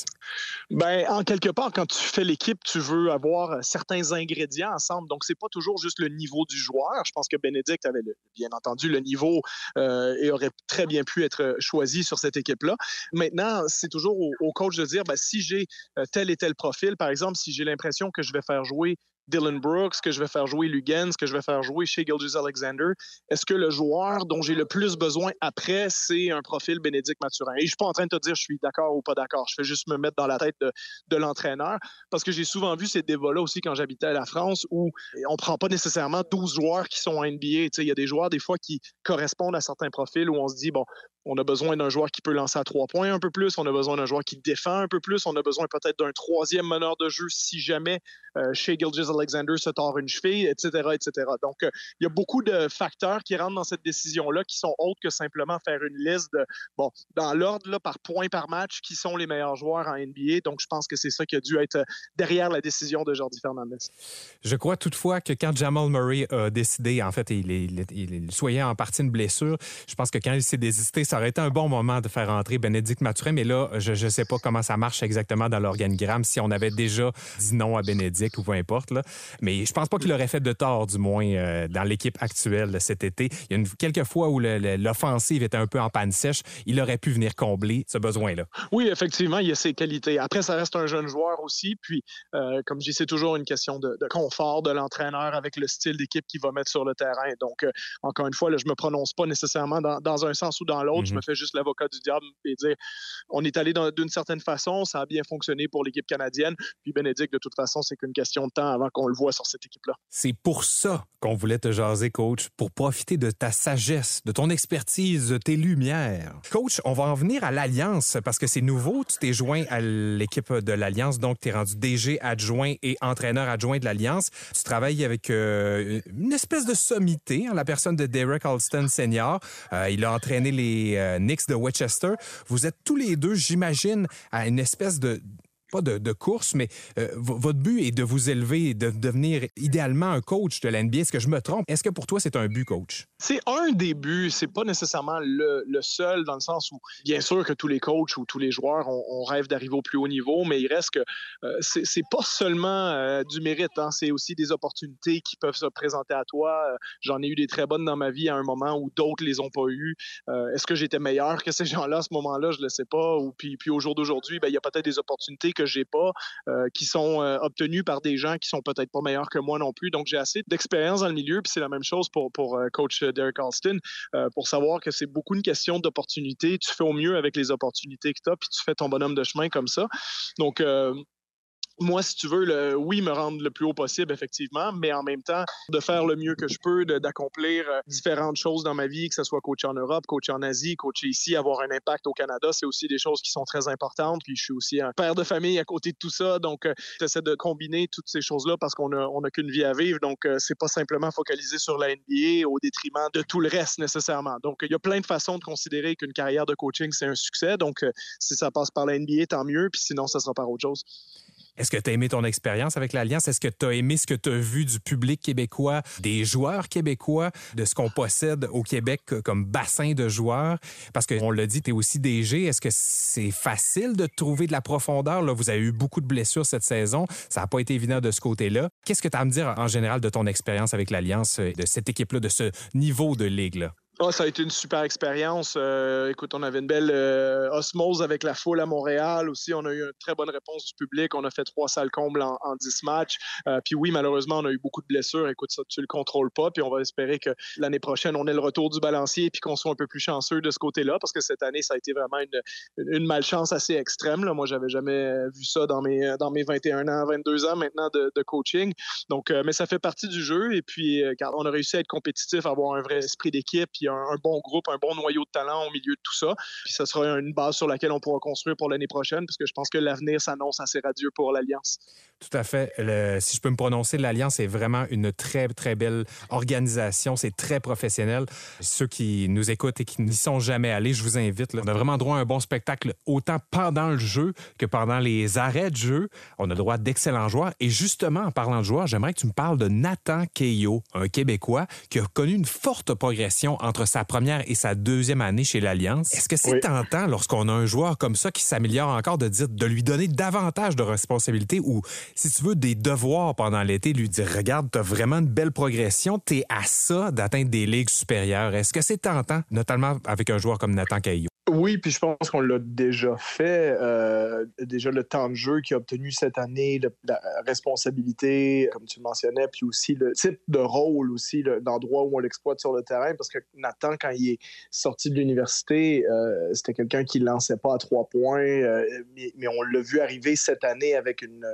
Speaker 6: Ben, en quelque part, quand tu fais l'équipe, tu veux avoir certains ingrédients ensemble. Donc, c'est pas toujours juste le niveau du joueur. Je pense que Bénédicte avait bien entendu le niveau euh, et aurait très bien pu être choisi sur cette équipe-là. Maintenant, c'est toujours au, coach de dire, ben, si j'ai euh, tel et tel profil, par exemple, si j'ai l'impression que je vais faire jouer Dylan Brooks, que je vais faire jouer Lugans, que je vais faire jouer chez Gilgis Alexander. Est-ce que le joueur dont j'ai le plus besoin après, c'est un profil Bénédicte Mathurin? Et je suis pas en train de te dire je suis d'accord ou pas d'accord. Je fais juste me mettre dans la tête de, de l'entraîneur parce que j'ai souvent vu ces débats-là aussi quand j'habitais à la France où on prend pas nécessairement 12 joueurs qui sont en NBA. Il y a des joueurs des fois qui correspondent à certains profils où on se dit, bon, on a besoin d'un joueur qui peut lancer à trois points un peu plus. On a besoin d'un joueur qui défend un peu plus. On a besoin peut-être d'un troisième meneur de jeu si jamais euh, chez Gilgis Alexander se tord une cheville, etc., etc. Donc, euh, il y a beaucoup de facteurs qui rentrent dans cette décision-là qui sont autres que simplement faire une liste de, bon, dans l'ordre, par point par match, qui sont les meilleurs joueurs en NBA. Donc, je pense que c'est ça qui a dû être derrière la décision de Jordi Fernandez.
Speaker 3: Je crois toutefois que quand Jamal Murray a décidé, en fait, il, il, il, soyait en partie une blessure, je pense que quand il s'est désisté, ça aurait été un bon moment de faire entrer Bénédicte Mathurin, mais là, je ne sais pas comment ça marche exactement dans l'organigramme, si on avait déjà dit non à Bénédicte ou peu importe. Mais je pense pas qu'il aurait fait de tort, du moins, euh, dans l'équipe actuelle cet été. Il y a quelques fois où l'offensive était un peu en panne sèche. Il aurait pu venir combler ce besoin-là.
Speaker 6: Oui, effectivement, il y a ses qualités. Après, ça reste un jeune joueur aussi. Puis, euh, comme je dis, c'est toujours une question de, confort de l'entraîneur avec le style d'équipe qu'il va mettre sur le terrain. Donc, euh, encore une fois, là, je me prononce pas nécessairement dans, un sens ou dans l'autre. Je mhm. me fais juste l'avocat du diable et dire on est allé d'une certaine façon, ça a bien fonctionné pour l'équipe canadienne. Puis Bénédicte, de toute façon, c'est qu'une question de temps avant qu'on le voit sur cette équipe-là.
Speaker 3: C'est pour ça qu'on voulait te jaser, coach, pour profiter de ta sagesse, de ton expertise, de tes lumières. Coach, on va en venir à l'Alliance parce que c'est nouveau. Tu t'es joint à l'équipe de l'Alliance, donc tu es rendu DG adjoint et entraîneur adjoint de l'Alliance. Tu travailles avec euh, une espèce de sommité, hein, la personne de Derek Alston Senior. Euh, il a entraîné les euh, Knicks de Winchester. Vous êtes tous les deux, j'imagine, à une espèce de pas de, course, mais euh, votre but est de vous élever de devenir idéalement un coach de l'NBA. Est-ce que je me trompe? Est-ce que pour toi, c'est un but, coach?
Speaker 6: C'est un des buts. C'est pas nécessairement le, seul, dans le sens où, bien sûr, que tous les coachs ou tous les joueurs, ont rêve d'arriver au plus haut niveau, mais il reste que euh, c'est pas seulement euh, du mérite. Hein. c'est aussi des opportunités qui peuvent se présenter à toi. J'en ai eu des très bonnes dans ma vie à un moment où d'autres les ont pas eues. Est-ce que j'étais meilleur que ces gens-là à ce moment-là? Je le sais pas. Ou puis, puis au jour d'aujourd'hui, ben, il y a peut-être des opportunités que j'ai pas, euh, qui sont euh, obtenus par des gens qui sont peut-être pas meilleurs que moi non plus. Donc, j'ai assez d'expérience dans le milieu, puis c'est la même chose pour, pour euh, coach Derek Alston, pour savoir que c'est beaucoup une question d'opportunité. Tu fais au mieux avec les opportunités que tu as, puis tu fais ton bonhomme de chemin comme ça. Donc, moi, si tu veux, le, oui, me rendre le plus haut possible, effectivement, mais en même temps, de faire le mieux que je peux, d'accomplir euh, différentes choses dans ma vie, que ce soit coach en Europe, coach en Asie, coach ici, avoir un impact au Canada, c'est aussi des choses qui sont très importantes. Puis je suis aussi un père de famille à côté de tout ça, donc euh, j'essaie de combiner toutes ces choses-là parce qu'on n'a on a qu'une vie à vivre. Donc, euh, c'est pas simplement focaliser sur la NBA au détriment de tout le reste nécessairement. Donc, il y a plein de façons de considérer qu'une carrière de coaching, c'est un succès. Donc, si ça passe par la NBA, tant mieux. Puis sinon, ça sera par autre chose.
Speaker 3: Est-ce que tu as aimé ton expérience avec l'Alliance? Est-ce que tu as aimé ce que tu as vu du public québécois, des joueurs québécois, de ce qu'on possède au Québec comme bassin de joueurs? Parce qu'on l'a dit, tu es aussi DG. Est-ce que c'est facile de trouver de la profondeur? Là, vous avez eu beaucoup de blessures cette saison. Ça n'a pas été évident de ce côté-là. Qu'est-ce que tu as à me dire en général de ton expérience avec l'Alliance, de cette équipe-là, de ce niveau de ligue-là?
Speaker 6: Oh, ça a été une super expérience. Euh, écoute, on avait une belle euh, osmose avec la foule à Montréal aussi. On a eu une très bonne réponse du public. On a fait trois salles combles en, en 10 matchs. Euh, puis oui, malheureusement, on a eu beaucoup de blessures. Écoute, ça, tu le contrôles pas. Puis on va espérer que l'année prochaine, on ait le retour du balancier puis qu'on soit un peu plus chanceux de ce côté-là parce que cette année, ça a été vraiment une, une malchance assez extrême. Là. Moi, j'avais jamais vu ça dans mes, dans mes 21 ans, 22 ans maintenant de, de coaching. Donc, mais ça fait partie du jeu. Et puis, on a réussi à être compétitif, avoir un vrai esprit d'équipe un, bon groupe, un bon noyau de talent au milieu de tout ça. Puis ça sera une base sur laquelle on pourra construire pour l'année prochaine, parce que je pense que l'avenir s'annonce assez radieux pour l'Alliance.
Speaker 3: Tout à fait. si je peux me prononcer, l'Alliance est vraiment une très, très belle organisation. C'est très professionnel. Ceux qui nous écoutent et qui n'y sont jamais allés, je vous invite. On a vraiment droit à un bon spectacle, autant pendant le jeu que pendant les arrêts de jeu. On a droit d'excellents joueurs. Et justement, en parlant de joueurs, j'aimerais que tu me parles de Nathan Keyo, un Québécois qui a connu une forte progression entre sa première et sa deuxième année chez l'Alliance. Est-ce que c'est tentant lorsqu'on a un joueur comme ça qui s'améliore encore de dire de lui donner davantage de responsabilités ou si tu veux, des devoirs pendant l'été, lui dire, regarde, tu as vraiment une belle progression, tu es à ça d'atteindre des ligues supérieures. Est-ce que c'est tentant, notamment avec un joueur comme Nathan Caillou?
Speaker 6: Oui, puis je pense qu'on l'a déjà fait. Euh, déjà le temps de jeu qu'il a obtenu cette année, la responsabilité, comme tu le mentionnais, puis aussi le type de rôle aussi, l'endroit où on l'exploite sur le terrain. Parce que Nathan, quand il est sorti de l'université, euh, c'était quelqu'un qui ne lançait pas à trois points, euh, mais, on l'a vu arriver cette année avec une,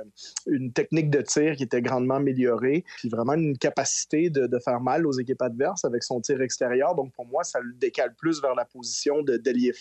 Speaker 6: technique de tir qui était grandement améliorée, puis vraiment une capacité de, de faire mal aux équipes adverses avec son tir extérieur. Donc pour moi, ça le décale plus vers la position de délier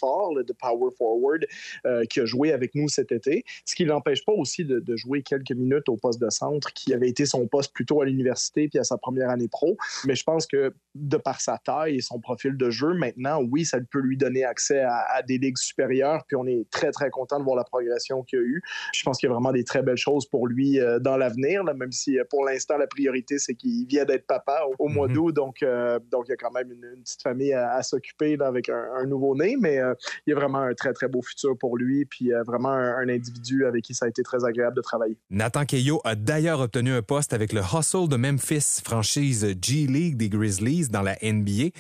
Speaker 6: de power forward, euh, qui a joué avec nous cet été. Ce qui ne l'empêche pas aussi de, jouer quelques minutes au poste de centre, qui avait été son poste plutôt à l'université puis à sa première année pro. Mais je pense que de par sa taille et son profil de jeu, maintenant, oui, ça peut lui donner accès à, des ligues supérieures. Puis on est très, très content de voir la progression qu'il a eue. Je pense qu'il y a vraiment des très belles choses pour lui euh, dans l'avenir, même si euh, pour l'instant, la priorité, c'est qu'il vient d'être papa au, mois mhm. d'août. Donc, donc, il y a quand même une, petite famille à, s'occuper avec un, nouveau-né. Mais il y a vraiment un très, très beau futur pour lui, puis euh, vraiment un, individu avec qui ça a été très agréable de travailler.
Speaker 3: Nathan Keyo a d'ailleurs obtenu un poste avec le Hustle de Memphis, franchise G-League des Grizzlies dans la NBA.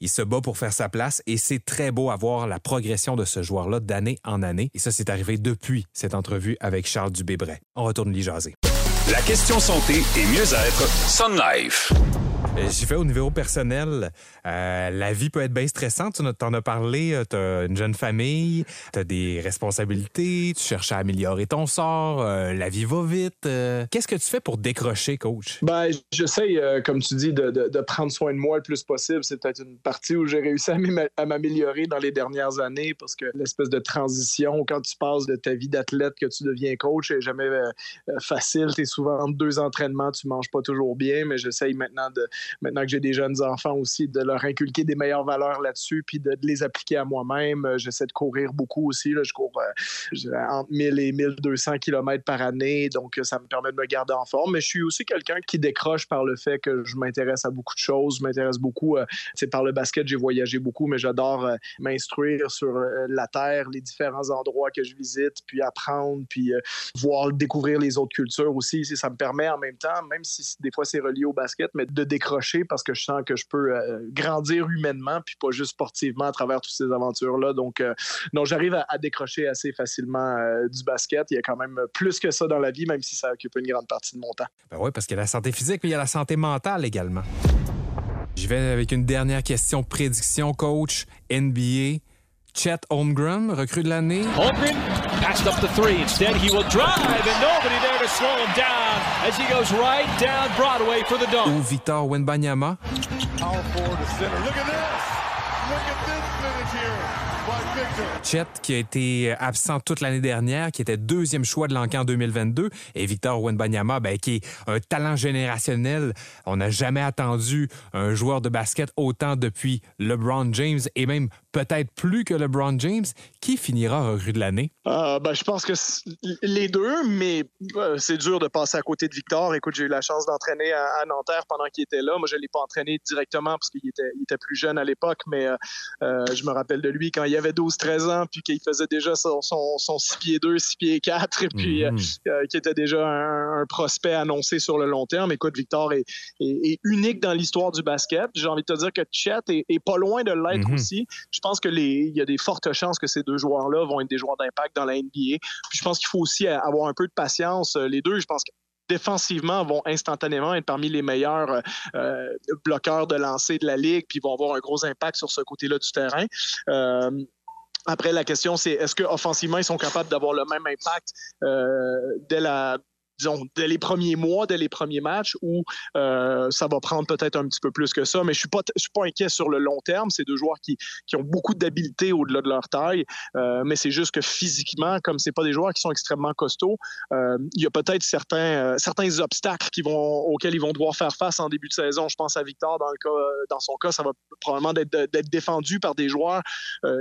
Speaker 3: Il se bat pour faire sa place et c'est très beau à voir la progression de ce joueur-là d'année en année. Et ça, c'est arrivé depuis cette entrevue avec Charles Dubébret. On retourne l'y jaser.
Speaker 1: La question santé et mieux-être, Sun Life.
Speaker 3: Euh, j'ai fait au niveau personnel, euh, la vie peut être bien stressante. Tu en as parlé, euh, tu as une jeune famille, tu as des responsabilités, tu cherches à améliorer ton sort, la vie va vite. Qu'est-ce que tu fais pour décrocher, coach?
Speaker 6: Ben, j'essaie, comme tu dis, de, prendre soin de moi le plus possible. C'est peut-être une partie où j'ai réussi à m'améliorer dans les dernières années parce que l'espèce de transition, quand tu passes de ta vie d'athlète que tu deviens coach, est jamais facile. Tu es souvent entre deux entraînements, tu manges pas toujours bien, mais j'essaye maintenant de, maintenant que j'ai des jeunes enfants aussi, de leur inculquer des meilleures valeurs là-dessus, puis de, les appliquer à moi-même. Euh, j'essaie de courir beaucoup aussi. Là. Je cours euh, entre 1000 et 1200 km par année, donc euh, ça me permet de me garder en forme. Mais je suis aussi quelqu'un qui décroche par le fait que je m'intéresse à beaucoup de choses. Je m'intéresse beaucoup, c'est par le basket, j'ai voyagé beaucoup, mais j'adore m'instruire sur la Terre, les différents endroits que je visite, puis apprendre, puis voir, découvrir les autres cultures aussi. Ça me permet en même temps, même si des fois c'est relié au basket, mais de décrocher parce que je sens que je peux euh, grandir humainement puis pas juste sportivement à travers toutes ces aventures-là. Donc, euh, non, j'arrive à, décrocher assez facilement euh, du basket. Il y a quand même plus que ça dans la vie, même si ça occupe une grande partie de mon temps.
Speaker 3: Ben oui, parce qu'il y a la santé physique, mais il y a la santé mentale également. Je vais avec une dernière question. Prédiction, coach, NBA. Chet Holmgren, recrue de l'année.
Speaker 7: Holmgren passed up the three. Instead, he will drive, and nobody there to slow him down as he goes right down Broadway for the dunk.
Speaker 3: Ou Victor Wenbanyama.
Speaker 8: Power forward to center. Look at this. Look at this finish here by Victor.
Speaker 3: Chet, qui a été absent toute l'année dernière, qui était deuxième choix de l'encan 2022, et Victor Wenbanyama, ben, qui est un talent générationnel. On n'a jamais attendu un joueur de basket autant depuis LeBron James, et même peut-être plus que LeBron James. Qui finira recrue de l'année?
Speaker 6: Euh, ben, je pense que les deux, mais euh, c'est dur de passer à côté de Victor. Écoute, j'ai eu la chance d'entraîner à, Nanterre pendant qu'il était là. Moi, je ne l'ai pas entraîné directement parce qu'il était, plus jeune à l'époque, mais euh, je me rappelle de lui quand il avait 12-13 ans, puis qu'il faisait déjà son, son, son 6 pieds 2, 6 pieds 4, et puis mm -hmm. qui était déjà un, un, prospect annoncé sur le long terme. Écoute, Victor est, est, est unique dans l'histoire du basket. J'ai envie de te dire que Chet est, est pas loin de l'être mm -hmm. aussi. Je pense que les, il y a des fortes chances que ces deux joueurs-là vont être des joueurs d'impact dans la NBA. Puis je pense qu'il faut aussi avoir un peu de patience. Les deux, je pense que défensivement vont instantanément être parmi les meilleurs euh, bloqueurs de lancer de la ligue, puis vont avoir un gros impact sur ce côté-là du terrain. Euh, après, la question, c'est est-ce qu'offensivement, ils sont capables d'avoir le même impact euh, dès la disons, dès les premiers mois, dès les premiers matchs, où euh, ça va prendre peut-être un petit peu plus que ça. Mais je suis pas, suis pas inquiet sur le long terme. C'est deux joueurs qui, qui ont beaucoup d'habileté au-delà de leur taille. Euh, mais c'est juste que physiquement, comme c'est pas des joueurs qui sont extrêmement costauds, euh, il y a peut-être certains, certains obstacles auxquels ils vont devoir faire face en début de saison. Je pense à Victor dans le cas, dans son cas, ça va probablement d'être défendu par des joueurs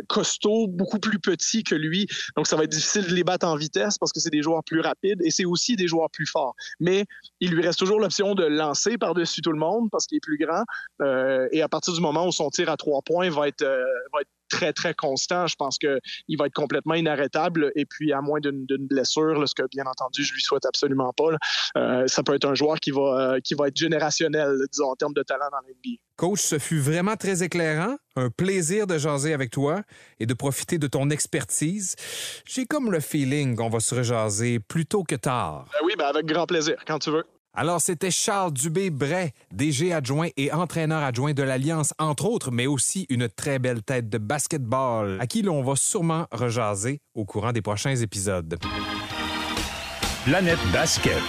Speaker 6: costauds, beaucoup plus petits que lui. Donc ça va être difficile de les battre en vitesse parce que c'est des joueurs plus rapides et c'est aussi des joueurs plus fort. Mais il lui reste toujours l'option de lancer par-dessus tout le monde parce qu'il est plus grand. Euh, et à partir du moment où son tir à trois points va être, euh, va être très, très constant, je pense qu'il va être complètement inarrêtable. Et puis, à moins d'une blessure, là, ce que, bien entendu, je lui souhaite absolument pas, là, euh, ça peut être un joueur qui va, qui va être générationnel, disons, en termes de talent dans l'NBA.
Speaker 3: Coach, ce fut vraiment très éclairant. Un plaisir de jaser avec toi et de profiter de ton expertise. J'ai comme le feeling qu'on va se rejaser plus tôt que tard.
Speaker 6: Ben oui, ben avec grand plaisir, quand tu veux.
Speaker 3: Alors, c'était Charles Dubé-Bray, DG adjoint et entraîneur adjoint de l'Alliance, entre autres, mais aussi une très belle tête de basketball, à qui l'on va sûrement rejaser au courant des prochains épisodes.
Speaker 1: Planète Basket.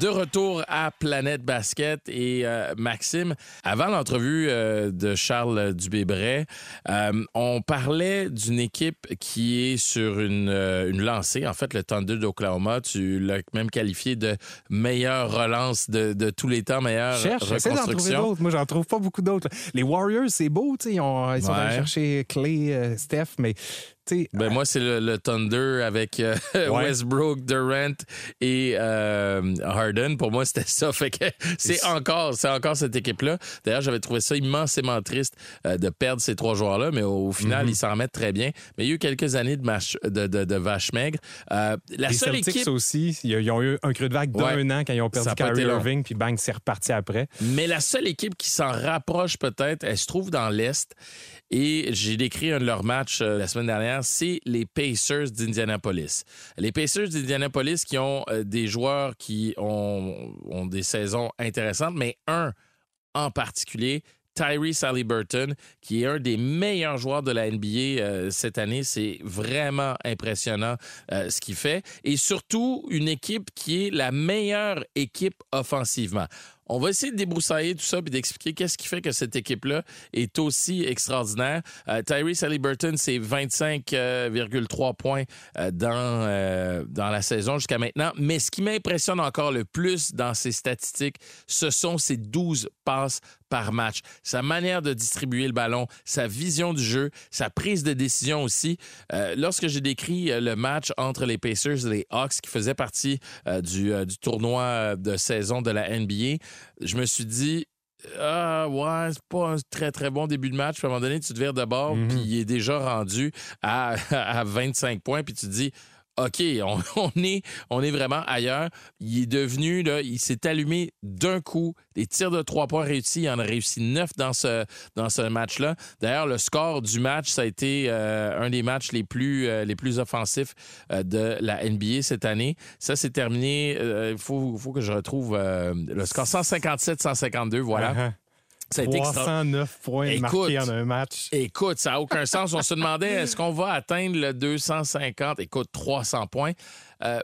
Speaker 2: De retour à Planète Basket et euh, Maxime, avant l'entrevue euh, de Charles Dubé-Bray, euh, on parlait d'une équipe qui est sur une, une lancée. En fait, le Thunder d'Oklahoma, tu l'as même qualifié de meilleure relance de, de tous les temps, meilleure
Speaker 3: Cherche,
Speaker 2: reconstruction.
Speaker 3: d'en trouver d'autres. Moi, j'en trouve pas beaucoup d'autres. Les Warriors, c'est beau, ils, ont, ils sont
Speaker 2: Ouais.
Speaker 3: allés chercher Clay, Steph, mais
Speaker 2: Ben moi, c'est le, le Thunder avec euh,
Speaker 3: Ouais.
Speaker 2: Westbrook, Durant et euh, Harden. Pour moi, c'était ça. Fait que c'est encore, c'est encore cette équipe-là. D'ailleurs, j'avais trouvé ça immensément triste euh, de perdre ces trois joueurs-là, mais au, au final,
Speaker 3: Mhm.
Speaker 2: ils s'en remettent très bien. Mais il y a eu quelques années de, match, de, de, de vache maigre. Euh, la
Speaker 3: les
Speaker 2: seule
Speaker 3: Celtics
Speaker 2: équipe,
Speaker 3: aussi, ils ont eu un creux de vague d'un
Speaker 2: Ouais.
Speaker 3: an quand ils ont perdu Kyrie. Irving, puis bang, c'est reparti après.
Speaker 2: mais la seule équipe qui s'en rapproche peut-être, elle se trouve dans l'Est. Et j'ai décrit un de leurs matchs euh, la semaine dernière, c'est les Pacers d'Indianapolis. Les Pacers d'Indianapolis qui ont euh, des joueurs qui ont, des saisons intéressantes, mais un en particulier, Tyrese Halliburton, qui est un des meilleurs joueurs de la NBA euh, cette année. C'est vraiment impressionnant euh, ce qu'il fait. Et surtout, une équipe qui est la meilleure équipe offensivement. On va essayer de débroussailler tout ça et d'expliquer qu'est-ce qui fait que cette équipe-là est aussi extraordinaire. Euh, Tyrese Halliburton, c'est 25,3 points euh, dans, euh, dans la saison jusqu'à maintenant. Mais ce qui m'impressionne encore le plus dans ses statistiques, ce sont ses 12 passes par match. Sa manière de distribuer le ballon, sa vision du jeu, sa prise de décision aussi. Euh, lorsque j'ai décrit euh, le match entre les Pacers et les Hawks qui faisait partie euh, du, euh, du tournoi de saison de la NBA, je me suis dit, ah ouais, c'est pas un très très bon début de match. Puis à un moment donné, tu te vires de bord,
Speaker 3: Mhm.
Speaker 2: puis il est déjà rendu à, à 25 points, puis tu te dis. OK, on, est, vraiment ailleurs. Il est devenu, là, il s'est allumé d'un coup. Les tirs de trois points réussis, il en a réussi neuf dans ce, match-là. D'ailleurs, le score du match, ça a été euh, un des matchs les plus, euh, offensifs euh, de la NBA cette année. Ça, c'est terminé. Il faut, que je retrouve le score 157-152, voilà.
Speaker 3: Uh-huh.
Speaker 2: Ça a été extra-
Speaker 3: 309 points
Speaker 2: Écoute.
Speaker 3: marqués en un match.
Speaker 2: Écoute, ça n'a aucun sens. On se demandait, est-ce qu'on va atteindre le 250? Écoute, 300 points. Euh,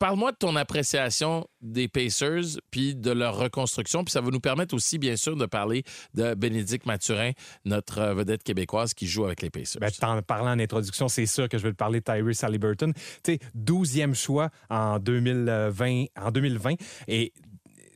Speaker 2: Parle-moi de ton appréciation des Pacers puis de leur reconstruction. Puis ça va nous permettre aussi, bien sûr, de parler de Bénédicte Mathurin, notre euh, vedette québécoise qui joue avec les Pacers.
Speaker 3: Ben, t'en parlant en introduction, c'est sûr que je vais te parler de Tyrese Halliburton. Tu sais, 12e choix en 2020, en 2020. Et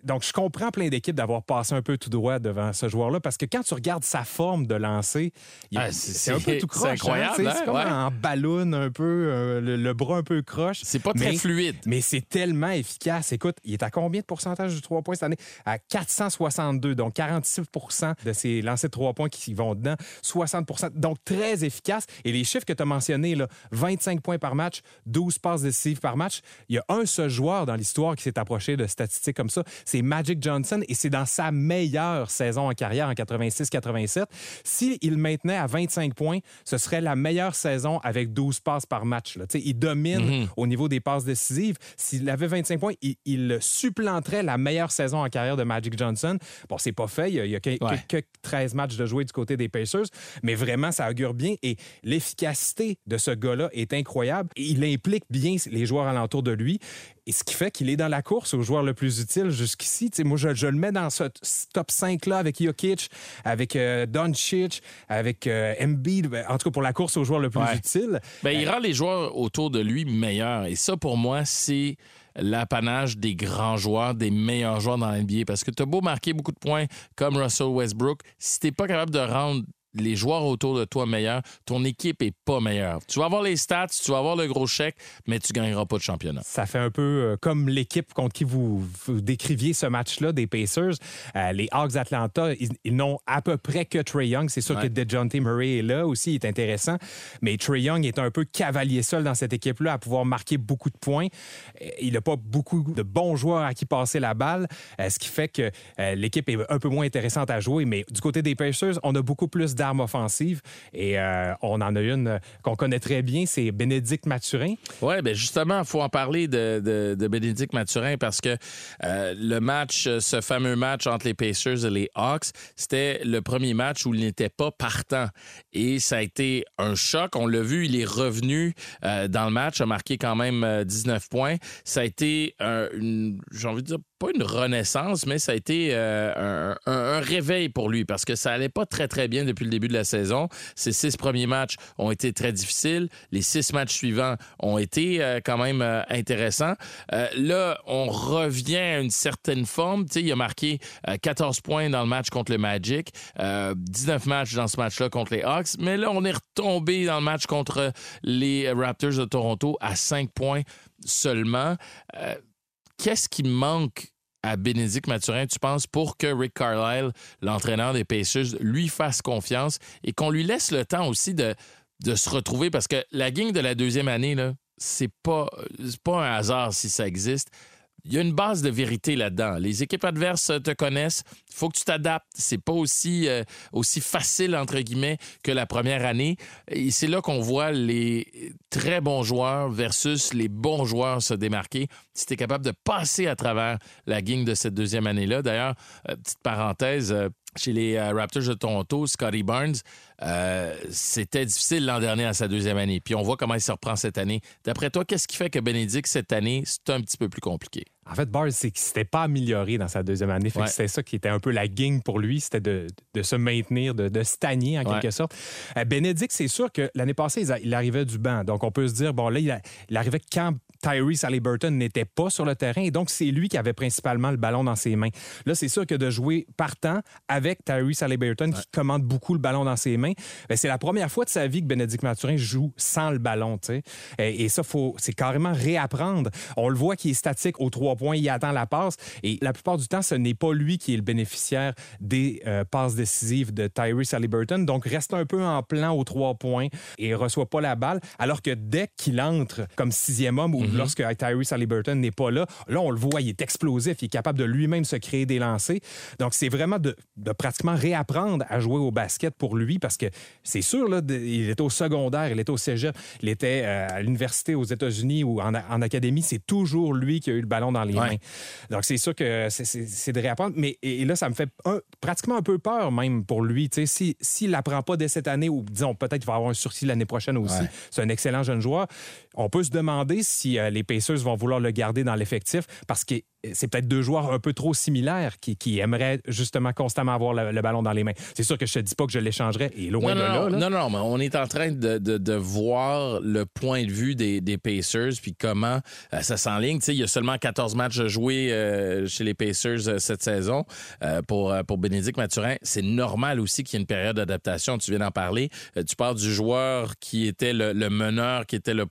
Speaker 3: donc, je comprends plein d'équipes d'avoir passé un peu tout droit devant ce joueur-là parce que quand tu regardes sa forme de lancer,
Speaker 2: Ah, c'est-
Speaker 3: c'est un peu tout
Speaker 2: c'est
Speaker 3: croche. hein,
Speaker 2: incroyable,
Speaker 3: sais,
Speaker 2: hein?
Speaker 3: C'est comme
Speaker 2: Ouais.
Speaker 3: en ballon un peu, euh, le, le bras un peu croche.
Speaker 2: C'est pas très
Speaker 3: Mais-
Speaker 2: fluide.
Speaker 3: Mais c'est tellement efficace. Écoute, il est à combien de pourcentage de 3 points cette année? À 462, donc 46% de ses lancers de 3 points qui vont dedans, 60 donc très efficace. Et les chiffres que tu as mentionnés, là, 25 points par match, 12 passes décisives par match, il y a un seul joueur dans l'histoire qui s'est approché de statistiques comme ça, c'est Magic Johnson, et c'est dans sa meilleure saison en carrière en 86-87. S'il maintenait à 25 points, ce serait la meilleure saison avec 12 passes par match. là. Il domine au niveau des passes décisives. S'il avait 25 points, il, il supplanterait la meilleure saison en carrière de Magic Johnson. Bon, c'est pas fait. Il y a, il y a que,
Speaker 2: Ouais.
Speaker 3: que- que 13 matchs de jouer du côté des Pacers, mais vraiment, ça augure bien. Et l'efficacité de ce gars-là est incroyable. Il implique bien les joueurs alentour de lui. Et ce qui fait qu'il est dans la course au joueur le plus utile jusqu'ici. Moi, je, je le mets dans ce top 5-là avec Jokic, avec euh, Doncic, avec euh, Embiid. Ben, En tout cas, pour la course au joueur le plus
Speaker 2: Ouais.
Speaker 3: utile.
Speaker 2: Ben, il rend les joueurs autour de lui meilleurs. Et ça, pour moi, c'est l'apanage des grands joueurs, des meilleurs joueurs dans l'NBA. Parce que tu as beau marquer beaucoup de points comme Russell Westbrook, si tu pas capable de rendre les joueurs autour de toi meilleurs, ton équipe est pas meilleure. Tu vas avoir les stats, tu vas avoir le gros chèque, mais tu gagneras pas de championnat.
Speaker 3: Ça fait un peu euh, comme l'équipe contre qui vous, vous décriviez ce match-là des Pacers. Euh, les Hawks d'Atlanta, ils, ils n'ont à peu près que Trey Young. C'est sûr
Speaker 2: Ouais.
Speaker 3: que DeJounte Murray est là aussi, il est intéressant. Mais Trey Young est un peu cavalier seul dans cette équipe-là à pouvoir marquer beaucoup de points. Euh, Il n'a pas beaucoup de bons joueurs à qui passer la balle, ce qui fait que l'équipe est un peu moins intéressante à jouer. Mais du côté des Pacers, on a beaucoup plus d'armes offensives et euh, on en a une qu'on connaît très bien, c'est Bénédicte Mathurin.
Speaker 2: Oui, ben justement, il faut en parler de, de, de Bénédicte Mathurin parce que euh, le match, ce fameux match entre les Pacers et les Hawks, c'était le premier match où il n'était pas partant. Et ça a été un choc. On l'a vu, il est revenu euh, dans le match, a marqué quand même euh, 19 points. Ça a été, j'ai envie de dire, pas une renaissance, mais ça a été euh, un, réveil pour lui parce que ça allait pas très, très bien depuis le début de la saison. Ses six premiers matchs ont été très difficiles. Les six matchs suivants ont été euh, quand même euh, intéressants. Là, on revient à une certaine forme. Il a marqué euh, 14 points dans le match contre le Magic, euh, 19 matchs dans ce match-là contre les Hawks, mais là, on est retombé dans le match contre les Raptors de Toronto à 5 points seulement. Qu'est-ce qui manque à Bénédicte Mathurin, tu penses, pour que Rick Carlisle, l'entraîneur des Pacers, lui fasse confiance et qu'on lui laisse le temps aussi de, se retrouver? Parce que la gang de la deuxième année, c'est pas, pas un hasard si ça existe. Il y a une base de vérité là-dedans. Les équipes adverses te connaissent. Il faut que tu t'adaptes. C'est pas aussi, euh, aussi facile, entre guillemets, que la première année. Et c'est là qu'on voit les très bons joueurs versus les bons joueurs se démarquer. Si tu es capable de passer à travers la gang de cette deuxième année-là. D'ailleurs, euh, petite parenthèse, euh, chez les euh, Raptors de Toronto, Scotty Barnes, euh, c'était difficile l'an dernier à sa deuxième année. Puis on voit comment il se reprend cette année. D'après toi, qu'est-ce qui fait que Bénédicte, cette année, c'est un petit peu plus compliqué?
Speaker 3: En fait, Barnes, c'est qu'il s'était pas amélioré dans sa deuxième année.
Speaker 2: Ouais.
Speaker 3: C'était ça qui était un peu la gang pour lui, c'était de, de se maintenir, de, de stagner en
Speaker 2: Ouais.
Speaker 3: quelque sorte. Euh, Bénédicte, c'est sûr que l'année passée, il, a- il arrivait du banc. Donc, on peut se dire, bon, là, il, a- il arrivait quand Tyrese Halliburton n'était pas sur le terrain. Et donc, c'est lui qui avait principalement le ballon dans ses mains. Là, c'est sûr que de jouer partant avec Tyrese Halliburton, qui commande beaucoup le ballon dans ses mains, ben, c'est la première fois de sa vie que Bénédicte Mathurin joue sans le ballon. Et, ça, faut, c'est carrément réapprendre. On le voit qu'il est statique aux trois points, il attend la passe. Et la plupart du temps, ce n'est pas lui qui est le bénéficiaire des euh, passes décisives de Tyrese Halliburton. Donc, reste un peu en plan aux trois points et reçoit pas la balle. Alors que dès qu'il entre comme sixième homme ou lorsque Tyrese Halliburton n'est pas là. Là, on le voit, il est explosif, il est capable de lui-même se créer des lancers. Donc, c'est vraiment de, de pratiquement réapprendre à jouer au basket pour lui parce que c'est sûr, là, il était au secondaire, il était au cégep, il était euh, à l'université aux États-Unis ou en, en académie. C'est toujours lui qui a eu le ballon dans les
Speaker 2: Ouais.
Speaker 3: mains. Donc, c'est sûr que c'est- de réapprendre. Mais et, et là, ça me fait un- pratiquement un peu peur même pour lui. Tu sais, si- S'il n'apprend pas dès cette année, ou disons peut-être qu'il va avoir un sursis l'année prochaine aussi,
Speaker 2: Ouais.
Speaker 3: c'est un excellent jeune joueur. On peut se demander si euh, les Pacers vont vouloir le garder dans l'effectif parce que c'est peut-être deux joueurs un peu trop similaires qui, qui aimeraient justement constamment avoir le, le ballon dans les mains. C'est sûr que je te dis pas que je l'échangerais et loin
Speaker 2: non,
Speaker 3: de
Speaker 2: non,
Speaker 3: là. là.
Speaker 2: non, non, mais on est en train de, de- de voir le point de vue des, des Pacers, puis comment euh, ça s'enligne. Il y a seulement 14 matchs joués euh, chez les Pacers euh, cette saison euh, pour, euh, pour Bénédicte Mathurin. C'est normal aussi qu'il y ait une période d'adaptation. Tu viens d'en parler. Euh, tu parles du joueur qui était le, le meneur, qui était le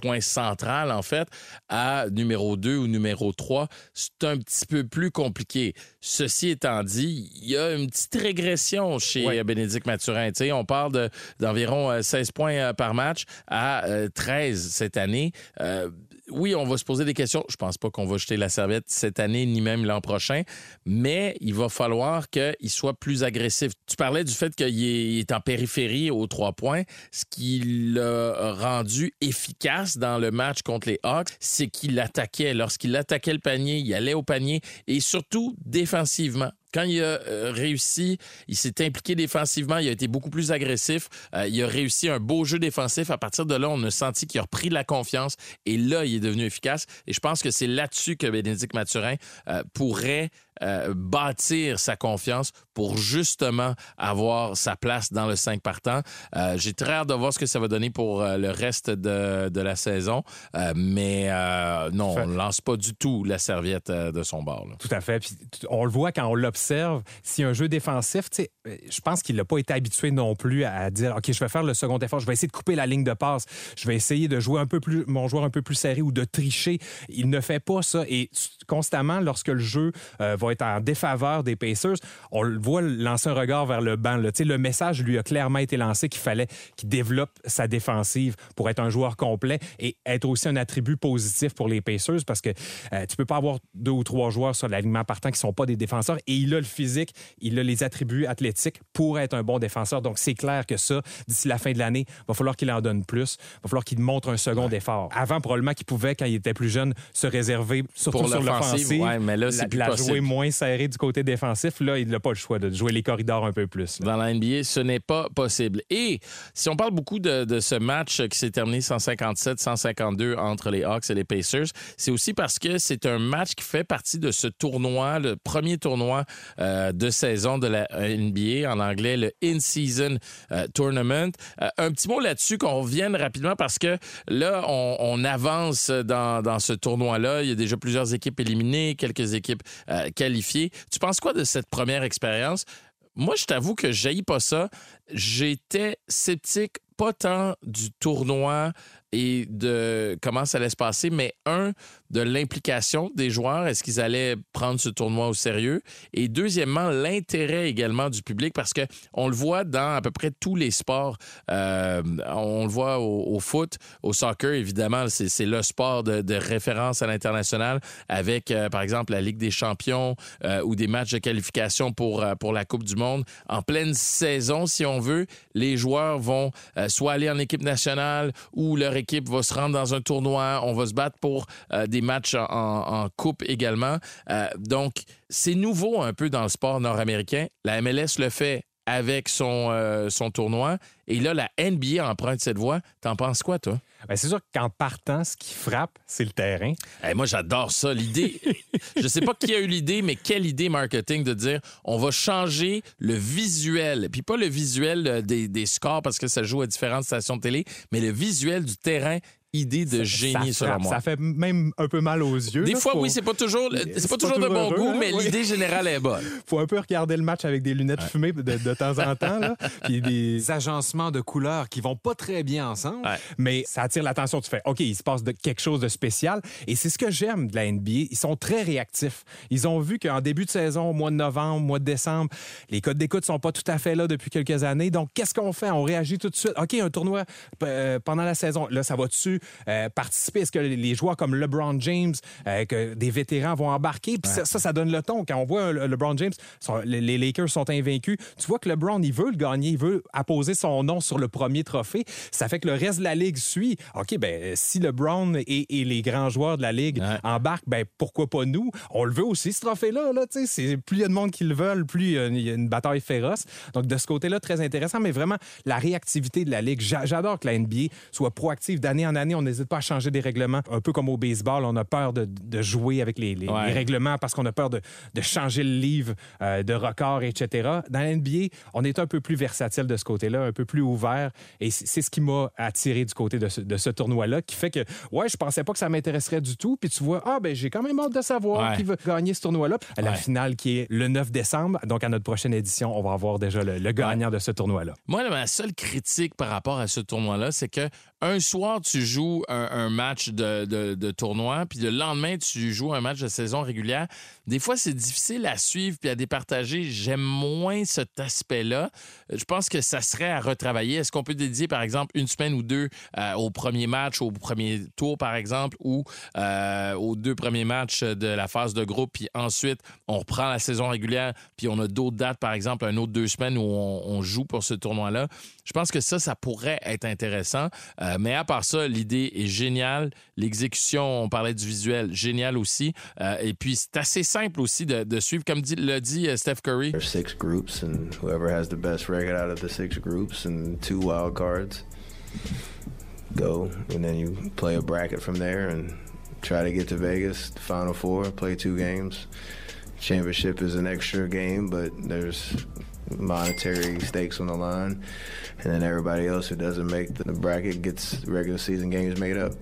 Speaker 2: point central, en fait, à numéro 2 ou numéro 3, c'est un petit peu plus compliqué. Ceci étant dit, il y a une petite régression chez euh, Bénédicte Mathurin. On parle de- d'environ euh, 16 points euh, par match à euh, 13 cette année. Euh, oui, on va se poser des questions. Je pense pas qu'on va jeter la serviette cette année ni même l'an prochain, mais il va falloir qu'il soit plus agressif. Tu parlais du fait qu'il est, est en périphérie aux trois points. Ce qui l'a rendu efficace dans le match contre les Hawks, c'est qu'il attaquait. Lorsqu'il attaquait le panier, il allait au panier et surtout défensivement. Quand il a euh, réussi, il s'est impliqué défensivement, il a été beaucoup plus agressif, euh, il a réussi un beau jeu défensif. À partir de là, on a senti qu'il a repris de la confiance et là, il est devenu efficace. Et je pense que c'est là-dessus que Bénédicte Mathurin euh, pourrait euh, bâtir sa confiance pour justement avoir sa place dans le 5 partant. Euh, J'ai très hâte de voir ce que ça va donner pour euh, le reste de, de la saison, mais non, on ne lance pas du tout la serviette de son bord. là.
Speaker 3: Tout à fait. Puis, on le voit quand on l'observe. A un jeu défensif, je pense qu'il n'a pas été habitué non plus à dire OK, je vais faire le second effort, je vais essayer de couper la ligne de passe, je vais essayer de jouer un peu plus, mon joueur un peu plus serré ou de tricher. Il ne fait pas ça. Et constamment, lorsque le jeu euh, va être en défaveur des Pacers, on le voit lancer un regard vers le banc. là. Le message lui a clairement été lancé qu'il fallait qu'il développe sa défensive pour être un joueur complet et être aussi un attribut positif pour les Pacers parce que euh, tu peux pas avoir deux ou trois joueurs sur l'alignement partant qui sont pas des défenseurs et il a le physique, il a les attributs athlétiques pour être un bon défenseur. Donc c'est clair que ça, d'ici la fin de l'année, va falloir qu'il en donne plus, va falloir qu'il montre un second effort. Avant probablement qu'il pouvait quand il était plus jeune se réserver surtout
Speaker 2: Pour
Speaker 3: sur
Speaker 2: l'offensive, ouais, mais là, c'est
Speaker 3: la,
Speaker 2: plus
Speaker 3: la jouer moins serré du côté défensif. Là, il n'a pas le choix de jouer les corridors un peu plus.
Speaker 2: Dans la NBA, ce n'est pas possible. Et si on parle beaucoup de, ce match qui s'est terminé 157-152 entre les Hawks et les Pacers, c'est aussi parce que c'est un match qui fait partie de ce tournoi, le premier tournoi euh, de saison de la NBA, en anglais le In-Season euh, Tournament. Euh, un petit mot là-dessus qu'on revienne rapidement parce que là, on, avance dans, ce tournoi-là. Il y a déjà plusieurs équipes éliminées, quelques équipes Tu penses quoi de cette première expérience? Moi, je t'avoue que je pas ça. J'étais sceptique, pas tant du tournoi et de comment ça allait se passer, mais un, de l'implication des joueurs. Est-ce qu'ils allaient prendre ce tournoi au sérieux? Et deuxièmement, l'intérêt également du public parce que on le voit dans à peu près tous les sports. Euh, on le voit au, foot, au soccer, évidemment, c'est le sport de, référence à l'international avec, euh, par exemple, la Ligue des champions euh, ou des matchs de qualification pour, pour la Coupe du Monde. En pleine saison, si on veut, les joueurs vont soit aller en équipe nationale ou équipe va se rendre dans un tournoi. On va se battre pour euh, des matchs en, en coupe également. Euh, donc, c'est nouveau un peu dans le sport nord-américain. La MLS le fait avec son, euh, son tournoi. Et là, la NBA emprunte cette voie. T'en penses quoi, toi?
Speaker 3: Ben, c'est sûr qu'en partant, ce qui frappe, c'est le terrain.
Speaker 2: Hey, moi, j'adore ça. L'idée, je sais pas qui a eu l'idée, mais quelle idée marketing de dire on va changer le visuel. Puis pas le visuel euh, des, des scores parce que ça joue à différentes stations de télé, mais le visuel du terrain. Idée de génie,
Speaker 3: ça,
Speaker 2: selon
Speaker 3: frappe.
Speaker 2: moi.
Speaker 3: ça fait même un peu mal aux yeux.
Speaker 2: Des
Speaker 3: là.
Speaker 2: fois,
Speaker 3: Faut-
Speaker 2: oui, c'est pas toujours, c'est pas
Speaker 3: pas
Speaker 2: toujours de bon
Speaker 3: heureux,
Speaker 2: goût,
Speaker 3: hein?
Speaker 2: mais
Speaker 3: Oui.
Speaker 2: l'idée générale est bonne.
Speaker 3: faut un peu regarder le match avec des lunettes fumées de, de temps en temps. Là. Puis des agencements de couleurs qui vont pas très bien ensemble.
Speaker 2: Ouais.
Speaker 3: Mais ça attire l'attention. Tu fais, OK, il se passe de quelque chose de spécial. Et c'est ce que j'aime de la NBA. Ils sont très réactifs. Ils ont vu qu'en début de saison, au mois de novembre, au mois de décembre, les codes d'écoute sont pas tout à fait là depuis quelques années. Donc, qu'est-ce qu'on fait? On réagit tout de suite. OK, un tournoi euh, pendant la saison. Là, ça va-tu? Euh, participer? Est-ce que les joueurs comme LeBron James, euh, que des vétérans vont embarquer? Puis ça, ça, ça donne le ton. Quand on voit euh, LeBron James, son- les Lakers sont invaincus, tu vois que LeBron, il veut le gagner, il veut apposer son nom sur le premier trophée. Ça fait que le reste de la Ligue suit. OK, ben si LeBron et, et les grands joueurs de la Ligue
Speaker 2: Ouais.
Speaker 3: embarquent, ben pourquoi pas nous? On le veut aussi, ce trophée-là. Là, plus il y a de monde qui le veulent, plus il y a une- bataille féroce. Donc, de ce côté-là, très intéressant, mais vraiment, la réactivité de la Ligue. J'a- J'adore que la NBA soit proactive d'année en année. On n'hésite pas à changer des règlements. Un peu comme au baseball, on a peur de, de jouer avec les, les-
Speaker 2: Ouais.
Speaker 3: les règlements parce qu'on a peur de, de changer le livre euh, de record, etc. Dans la NBA, on est un peu plus versatile de ce côté-là, un peu plus ouvert. Et c'est ce qui m'a attiré du côté de ce, de ce tournoi-là, qui fait que, ouais, je pensais pas que ça m'intéresserait du tout. Puis tu vois, ah, ben j'ai quand même hâte de savoir
Speaker 2: Ouais.
Speaker 3: qui va gagner ce tournoi-là. La
Speaker 2: Ouais.
Speaker 3: finale qui est le 9 décembre. Donc, à notre prochaine édition, on va avoir déjà le, le gagnant de ce tournoi-là.
Speaker 2: Moi, ma seule critique par rapport à ce tournoi-là, c'est que un soir, tu joues un, match de tournoi, puis le lendemain, tu joues un match de saison régulière. Des fois, c'est difficile à suivre puis à départager. J'aime moins cet aspect-là. Je pense que ça serait à retravailler. Est-ce qu'on peut dédier, par exemple, une semaine ou deux euh, au premier match, au premier tour, par exemple, ou euh, aux deux premiers matchs de la phase de groupe, puis ensuite, on reprend la saison régulière, puis on a d'autres dates, par exemple, un autre deux semaines où on, joue pour ce tournoi-là? Je pense que ça, ça pourrait être intéressant. Euh, mais à part ça, l'idée est géniale. L'exécution, on parlait du visuel, génial aussi. Euh, et puis, c'est assez simple aussi de, de suivre, comme dit, l'a dit euh, Steph Curry.
Speaker 9: There's six groups, and whoever has the best record out of the six groups and two wild cards go, and then you play a bracket from there and try to get to Vegas, the Final Four, play two games. Championship is an extra game, but there's monetary stakes on the line, and then everybody else who doesn't make the bracket gets regular season games made up.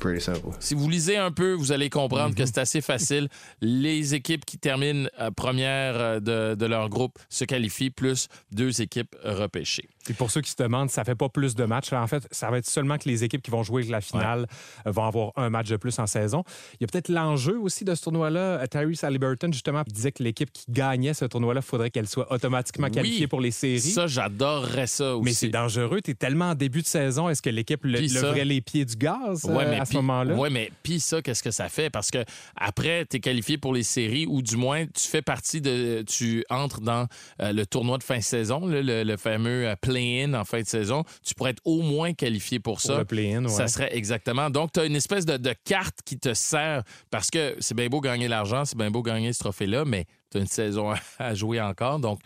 Speaker 9: Pretty simple.
Speaker 2: Si vous lisez un peu, vous allez comprendre que c'est assez facile. Les équipes qui terminent euh, première euh, de, de leur groupe se qualifient, plus deux équipes repêchées.
Speaker 3: Et pour ceux qui se demandent, ça fait pas plus de matchs. En fait, ça va être seulement que les équipes qui vont jouer la finale vont avoir un match de plus en saison. Il y a peut-être l'enjeu aussi de ce tournoi-là. Tyrese Halliburton, justement, disait que l'équipe qui gagnait ce tournoi-là, il faudrait qu'elle soit automatiquement qualifiée
Speaker 2: Oui,
Speaker 3: pour les séries.
Speaker 2: Ça, j'adorerais ça aussi.
Speaker 3: mais c'est dangereux. Tu es tellement en début de saison. Est-ce que l'équipe le- les pieds du gaz euh,
Speaker 2: mais
Speaker 3: à ce moment-là?
Speaker 2: Ouais, mais puis ça, qu'est-ce que ça fait? Parce que après, tu es qualifié pour les séries ou du moins, tu fais partie de. Tu entres dans euh, le tournoi de fin de saison, là, le, le fameux euh, play-in en fin de saison. Tu pourrais être au moins qualifié pour ça.
Speaker 3: Pour le play-in, ouais.
Speaker 2: Ça serait exactement. Donc, tu as une espèce de, de carte qui te sert parce que c'est bien beau gagner l'argent, c'est bien beau gagner ce trophée-là, mais tu as une saison à- jouer encore. Donc,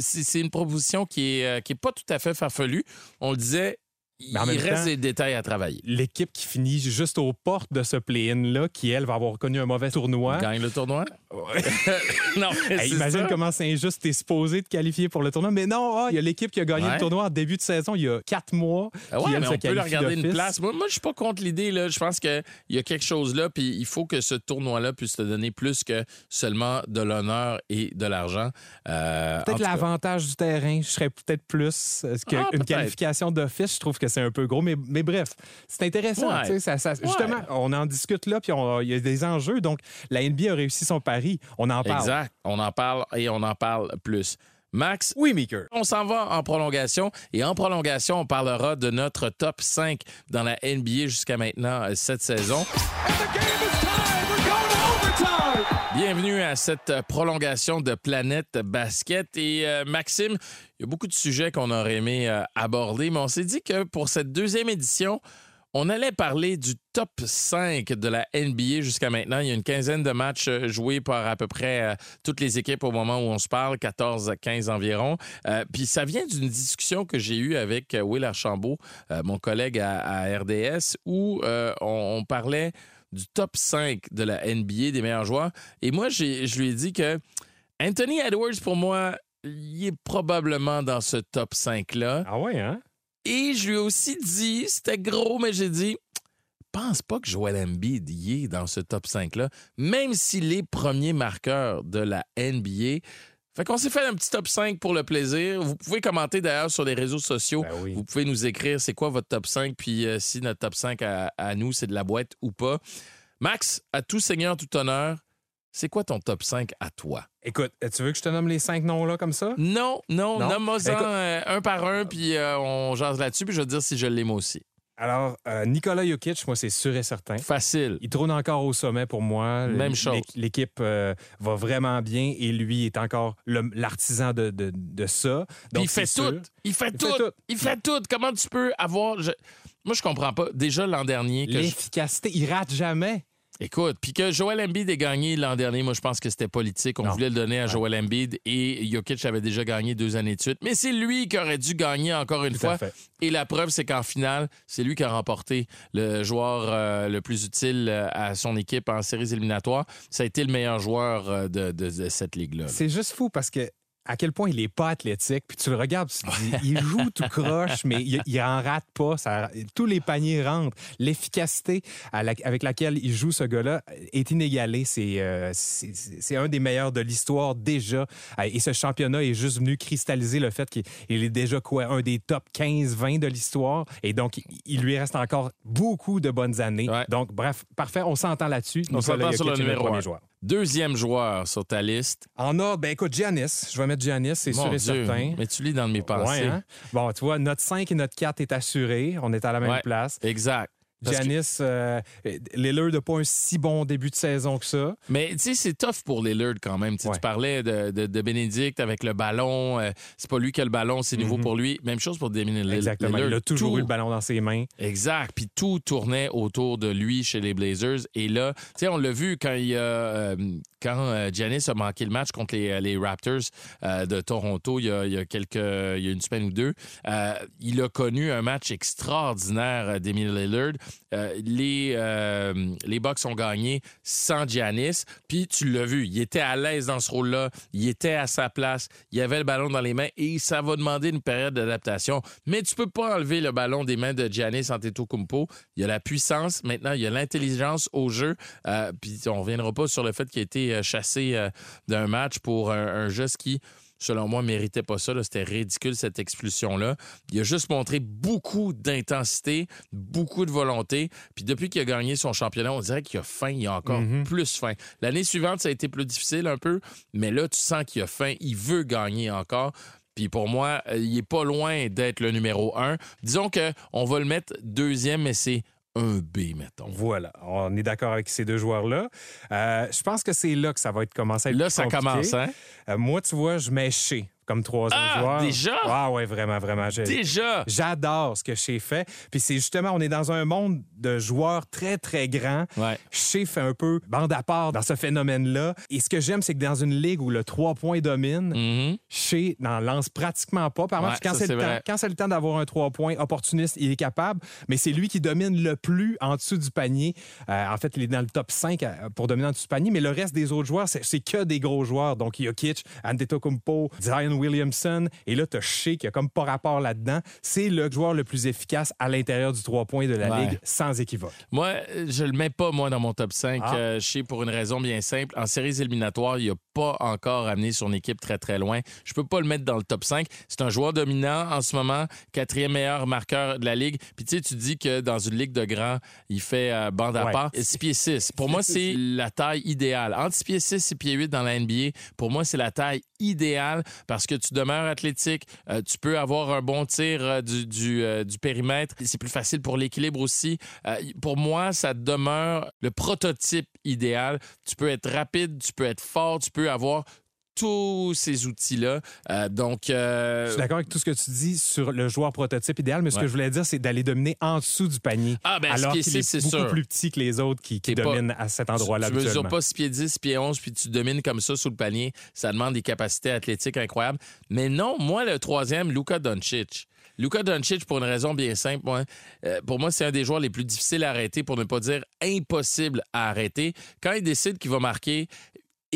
Speaker 2: c'est une proposition qui est, euh, qui est pas tout à fait farfelue. On le disait, il
Speaker 3: Mais en même
Speaker 2: reste
Speaker 3: temps-
Speaker 2: des détails à travailler.
Speaker 3: L'équipe qui finit juste aux portes de ce play-in-là, qui, elle, va avoir connu un mauvais tournoi.
Speaker 2: Gagne le tournoi? non,
Speaker 3: Hey, imagine
Speaker 2: ça.
Speaker 3: comment c'est injuste. T'es supposé te qualifier pour le tournoi. Mais non, ah, il y a l'équipe qui a gagné
Speaker 2: Ouais.
Speaker 3: le tournoi en début de saison il y a quatre mois.
Speaker 2: Ah ouais, mais on peut leur regarder une place. Moi, moi je suis pas contre l'idée. Je pense qu'il y a quelque chose là, puis il faut que ce tournoi-là puisse te donner plus que seulement de l'honneur et de l'argent. Euh,
Speaker 3: Peut-être l'avantage du terrain, je serais peut-être plus qu'une
Speaker 2: Ah,
Speaker 3: qualification d'office. Je trouve que c'est un peu gros, mais, mais bref, c'est intéressant.
Speaker 2: Ouais.
Speaker 3: tu sais, ça- ça- Justement, on en discute là, puis il y a des enjeux. Donc, la NBA a réussi son pari. On en parle.
Speaker 2: Exact. On en parle et on en parle plus. Max,
Speaker 3: Oui, Meeker.
Speaker 2: On s'en va en prolongation et en prolongation, on parlera de notre top 5 dans la NBA jusqu'à maintenant euh, cette saison. Bienvenue à cette euh, prolongation de Planète Basket. Et euh, Maxime, il y a beaucoup de sujets qu'on aurait aimé euh, aborder, mais on s'est dit que pour cette deuxième édition, on allait parler du top 5 de la NBA jusqu'à maintenant. Il y a une quinzaine de matchs euh, joués par à peu près euh, toutes les équipes au moment où on se parle, 14 à 15 environ. Euh, Puis ça vient d'une discussion que j'ai eue avec Will Archambault, mon collègue à, RDS, où on, parlait du top 5 de la NBA des meilleurs joueurs. Et moi, je lui ai dit que Anthony Edwards, pour moi, il est probablement dans ce top 5-là.
Speaker 3: Ah ouais, hein?
Speaker 2: Et je lui ai aussi dit, c'était gros, mais j'ai dit, pense pas que Joel Embiid y est dans ce top 5-là, même s'il est premier marqueur de la NBA. Fait qu'on s'est fait un petit top 5 pour le plaisir. Vous pouvez commenter d'ailleurs sur les réseaux sociaux.
Speaker 3: Ben oui.
Speaker 2: Vous pouvez nous écrire c'est quoi votre top 5, puis euh, si notre top 5 à, à nous, c'est de la boîte ou pas. Max, à tout seigneur, tout honneur, c'est quoi ton top 5 à toi?
Speaker 3: Écoute, tu veux que je te nomme les cinq noms-là comme ça?
Speaker 2: Non, non,
Speaker 3: Non?
Speaker 2: nomme-moi-en euh, un par un, puis euh, on jase là-dessus, puis je vais te dire si je l'aime aussi.
Speaker 3: Alors, euh, Nikola Jokic, moi, c'est sûr et certain.
Speaker 2: Facile.
Speaker 3: Il trône encore au sommet pour moi.
Speaker 2: Même chose.
Speaker 3: L'équipe euh, va vraiment bien et lui est encore l'artisan de, de- de ça. Donc,
Speaker 2: il fait tout. Il fait
Speaker 3: Il
Speaker 2: tout.
Speaker 3: fait tout.
Speaker 2: Il fait tout. Comment tu peux avoir. je- Moi, je comprends pas. Déjà l'an dernier. que je-
Speaker 3: L'efficacité, il rate jamais.
Speaker 2: Écoute, puis que Joel Embiid ait gagné l'an dernier, moi, je pense que c'était politique. On
Speaker 3: Non.
Speaker 2: voulait le donner à Joel Embiid et Jokic avait déjà gagné deux années de suite. Mais c'est lui qui aurait dû gagner encore une
Speaker 3: Tout
Speaker 2: fois. Et la preuve, c'est qu'en finale, c'est lui qui a remporté le joueur euh, le plus utile euh, à son équipe en séries éliminatoires. Ça a été le meilleur joueur euh, de, de- de cette ligue-là.
Speaker 3: C'est juste fou parce que à quel point il est pas athlétique. Puis tu le regardes, tu te dis, il joue tout croche, mais il, il en rate pas. Ça- tous les paniers rentrent. L'efficacité la- avec laquelle il joue, ce gars-là, est inégalée. C'est euh, un des meilleurs de l'histoire déjà. Et ce championnat est juste venu cristalliser le fait qu'il il est déjà quoi, un des top 15-20 de l'histoire. Et donc, il- lui reste encore beaucoup de bonnes années.
Speaker 2: Ouais.
Speaker 3: Donc, bref, parfait. On s'entend là-dessus.
Speaker 2: On s'entend sur le numéro
Speaker 3: premier joueur.
Speaker 2: Deuxième joueur sur ta liste.
Speaker 3: En a, ben écoute, Giannis. Je vais mettre Giannis, c'est sûr et
Speaker 2: Dieu.
Speaker 3: certain.
Speaker 2: Mais tu lis dans mes pensées.
Speaker 3: Ouais, hein? Bon, tu vois, notre 5 et notre 4 est assuré. On est à la même
Speaker 2: Ouais.
Speaker 3: place.
Speaker 2: Exact.
Speaker 3: Giannis, euh, Lillard n'a pas un si bon début de saison que ça.
Speaker 2: Mais tu sais, c'est tough pour Lillard quand même. Tu sais,
Speaker 3: Ouais.
Speaker 2: Tu parlais de, de, de Bénédicte avec le ballon. euh, c'est pas lui qui a le ballon, c'est nouveau pour lui. Même chose pour Damien Lillard.
Speaker 3: Mhm. Exactement.
Speaker 2: Lillard,
Speaker 3: Il a toujours
Speaker 2: tout-
Speaker 3: eu le ballon dans ses mains.
Speaker 2: Exact. Puis tout tournait autour de lui chez les Blazers. Et là, tu sais, on l'a vu quand il a, euh, quand euh, Giannis a manqué le match contre les, les Raptors euh, de Toronto il y, a, il y a quelques, il y a une semaine ou deux. euh, il a connu un match extraordinaire euh, d'Emile Lillard. Euh, les, euh, ont gagné sans Giannis. Puis tu l'as vu, il était à l'aise dans ce rôle-là. Il était à sa place. Il avait le ballon dans les mains et ça va demander une période d'adaptation. Mais tu peux pas enlever le ballon des mains de Giannis Antetokounmpo. Il y a la puissance. Maintenant, il y a l'intelligence au jeu. Euh, puis on reviendra pas sur le fait qu'il a été euh, chassé d'un match pour un, un geste qui selon moi, méritait pas ça. C'était ridicule, cette expulsion-là. Il a juste montré beaucoup d'intensité, beaucoup de volonté. Puis depuis qu'il a gagné son championnat, on dirait qu'il a faim. Il a encore plus faim. L'année suivante, ça a été plus difficile un peu, mais là, tu sens qu'il a faim. Il veut gagner encore. Puis pour moi, euh, il est pas loin d'être le numéro un. Disons que on va le mettre deuxième, mais c'est un B, mettons.
Speaker 3: Voilà, on est d'accord avec ces deux joueurs-là. Euh, je pense que c'est là que ça va être commencé à être
Speaker 2: Là, ça
Speaker 3: compliqué.
Speaker 2: commence, hein?
Speaker 3: Euh, moi, tu vois, je mets Shea comme troisième
Speaker 2: Ah,
Speaker 3: joueur.
Speaker 2: déjà?
Speaker 3: Ah ouais, vraiment, vraiment. Je-
Speaker 2: Déjà!
Speaker 3: J'adore ce que Shea fait. Puis c'est justement, on est dans un monde de joueurs très, très grands.
Speaker 2: Ouais.
Speaker 3: Shea fait un peu bande à part dans ce phénomène-là. Et ce que j'aime, c'est que dans une ligue où le 3 points domine,
Speaker 2: Mhm.
Speaker 3: Shea n'en lance pratiquement pas par.
Speaker 2: Ouais,
Speaker 3: Quand c'est le, le temps d'avoir un 3 points opportuniste, il est capable, mais c'est lui qui domine le plus en dessous du panier. Euh, en fait, il est dans le top 5 à- pour dominer en dessous du panier, mais le reste des autres joueurs, c'est c'est que des gros joueurs. Donc, Jokic, Antetokounmpo, Zion Williamson, et là, tu as Shea qui a comme pas rapport là-dedans. C'est le joueur le plus efficace à l'intérieur du 3 points de la
Speaker 2: Ouais.
Speaker 3: Ligue, sans équivoque.
Speaker 2: Moi, je le mets pas, moi, dans mon top 5.
Speaker 3: Ah.
Speaker 2: euh, pour une raison bien simple. En séries éliminatoires, il a pas encore amené son équipe très, très loin. Je peux pas le mettre dans le top 5. C'est un joueur dominant en ce moment, quatrième meilleur marqueur de la Ligue. Puis tu sais, tu dis que dans une Ligue de grands, il fait euh, bande à
Speaker 3: Ouais.
Speaker 2: part. 6 pieds 6. Pour moi, c'est la taille idéale. Entre 6 pieds 6 et 6 pieds 8 dans la NBA, pour moi, c'est la taille idéale parce que tu demeures athlétique, euh, tu peux avoir un bon tir euh, du, du, euh, du périmètre. C'est plus facile pour l'équilibre aussi. Pour moi, ça demeure le prototype idéal. Tu peux être rapide, tu peux être fort, tu peux avoir tous ces outils-là. Euh, donc, euh,
Speaker 3: Je suis d'accord avec tout ce que tu dis sur le joueur prototype idéal, mais ce
Speaker 2: Ouais.
Speaker 3: que je voulais dire, c'est d'aller dominer en dessous du panier.
Speaker 2: Ah, ben,
Speaker 3: alors
Speaker 2: est-
Speaker 3: qu'il est,
Speaker 2: c'est
Speaker 3: beaucoup
Speaker 2: sûr.
Speaker 3: plus petit que les autres qui, qui
Speaker 2: T'es pas-
Speaker 3: dominent à cet endroit-là
Speaker 2: Tu, tu mesures pas 6 pieds 10, 6 pieds 11, puis tu domines comme ça sous le panier. Ça demande des capacités athlétiques incroyables. Mais non, moi, le troisième, Luka Doncic. Luka Doncic, pour une raison bien simple, moi, euh, pour moi, c'est un des joueurs les plus difficiles à arrêter, pour ne pas dire impossible à arrêter. Quand il décide qu'il va marquer,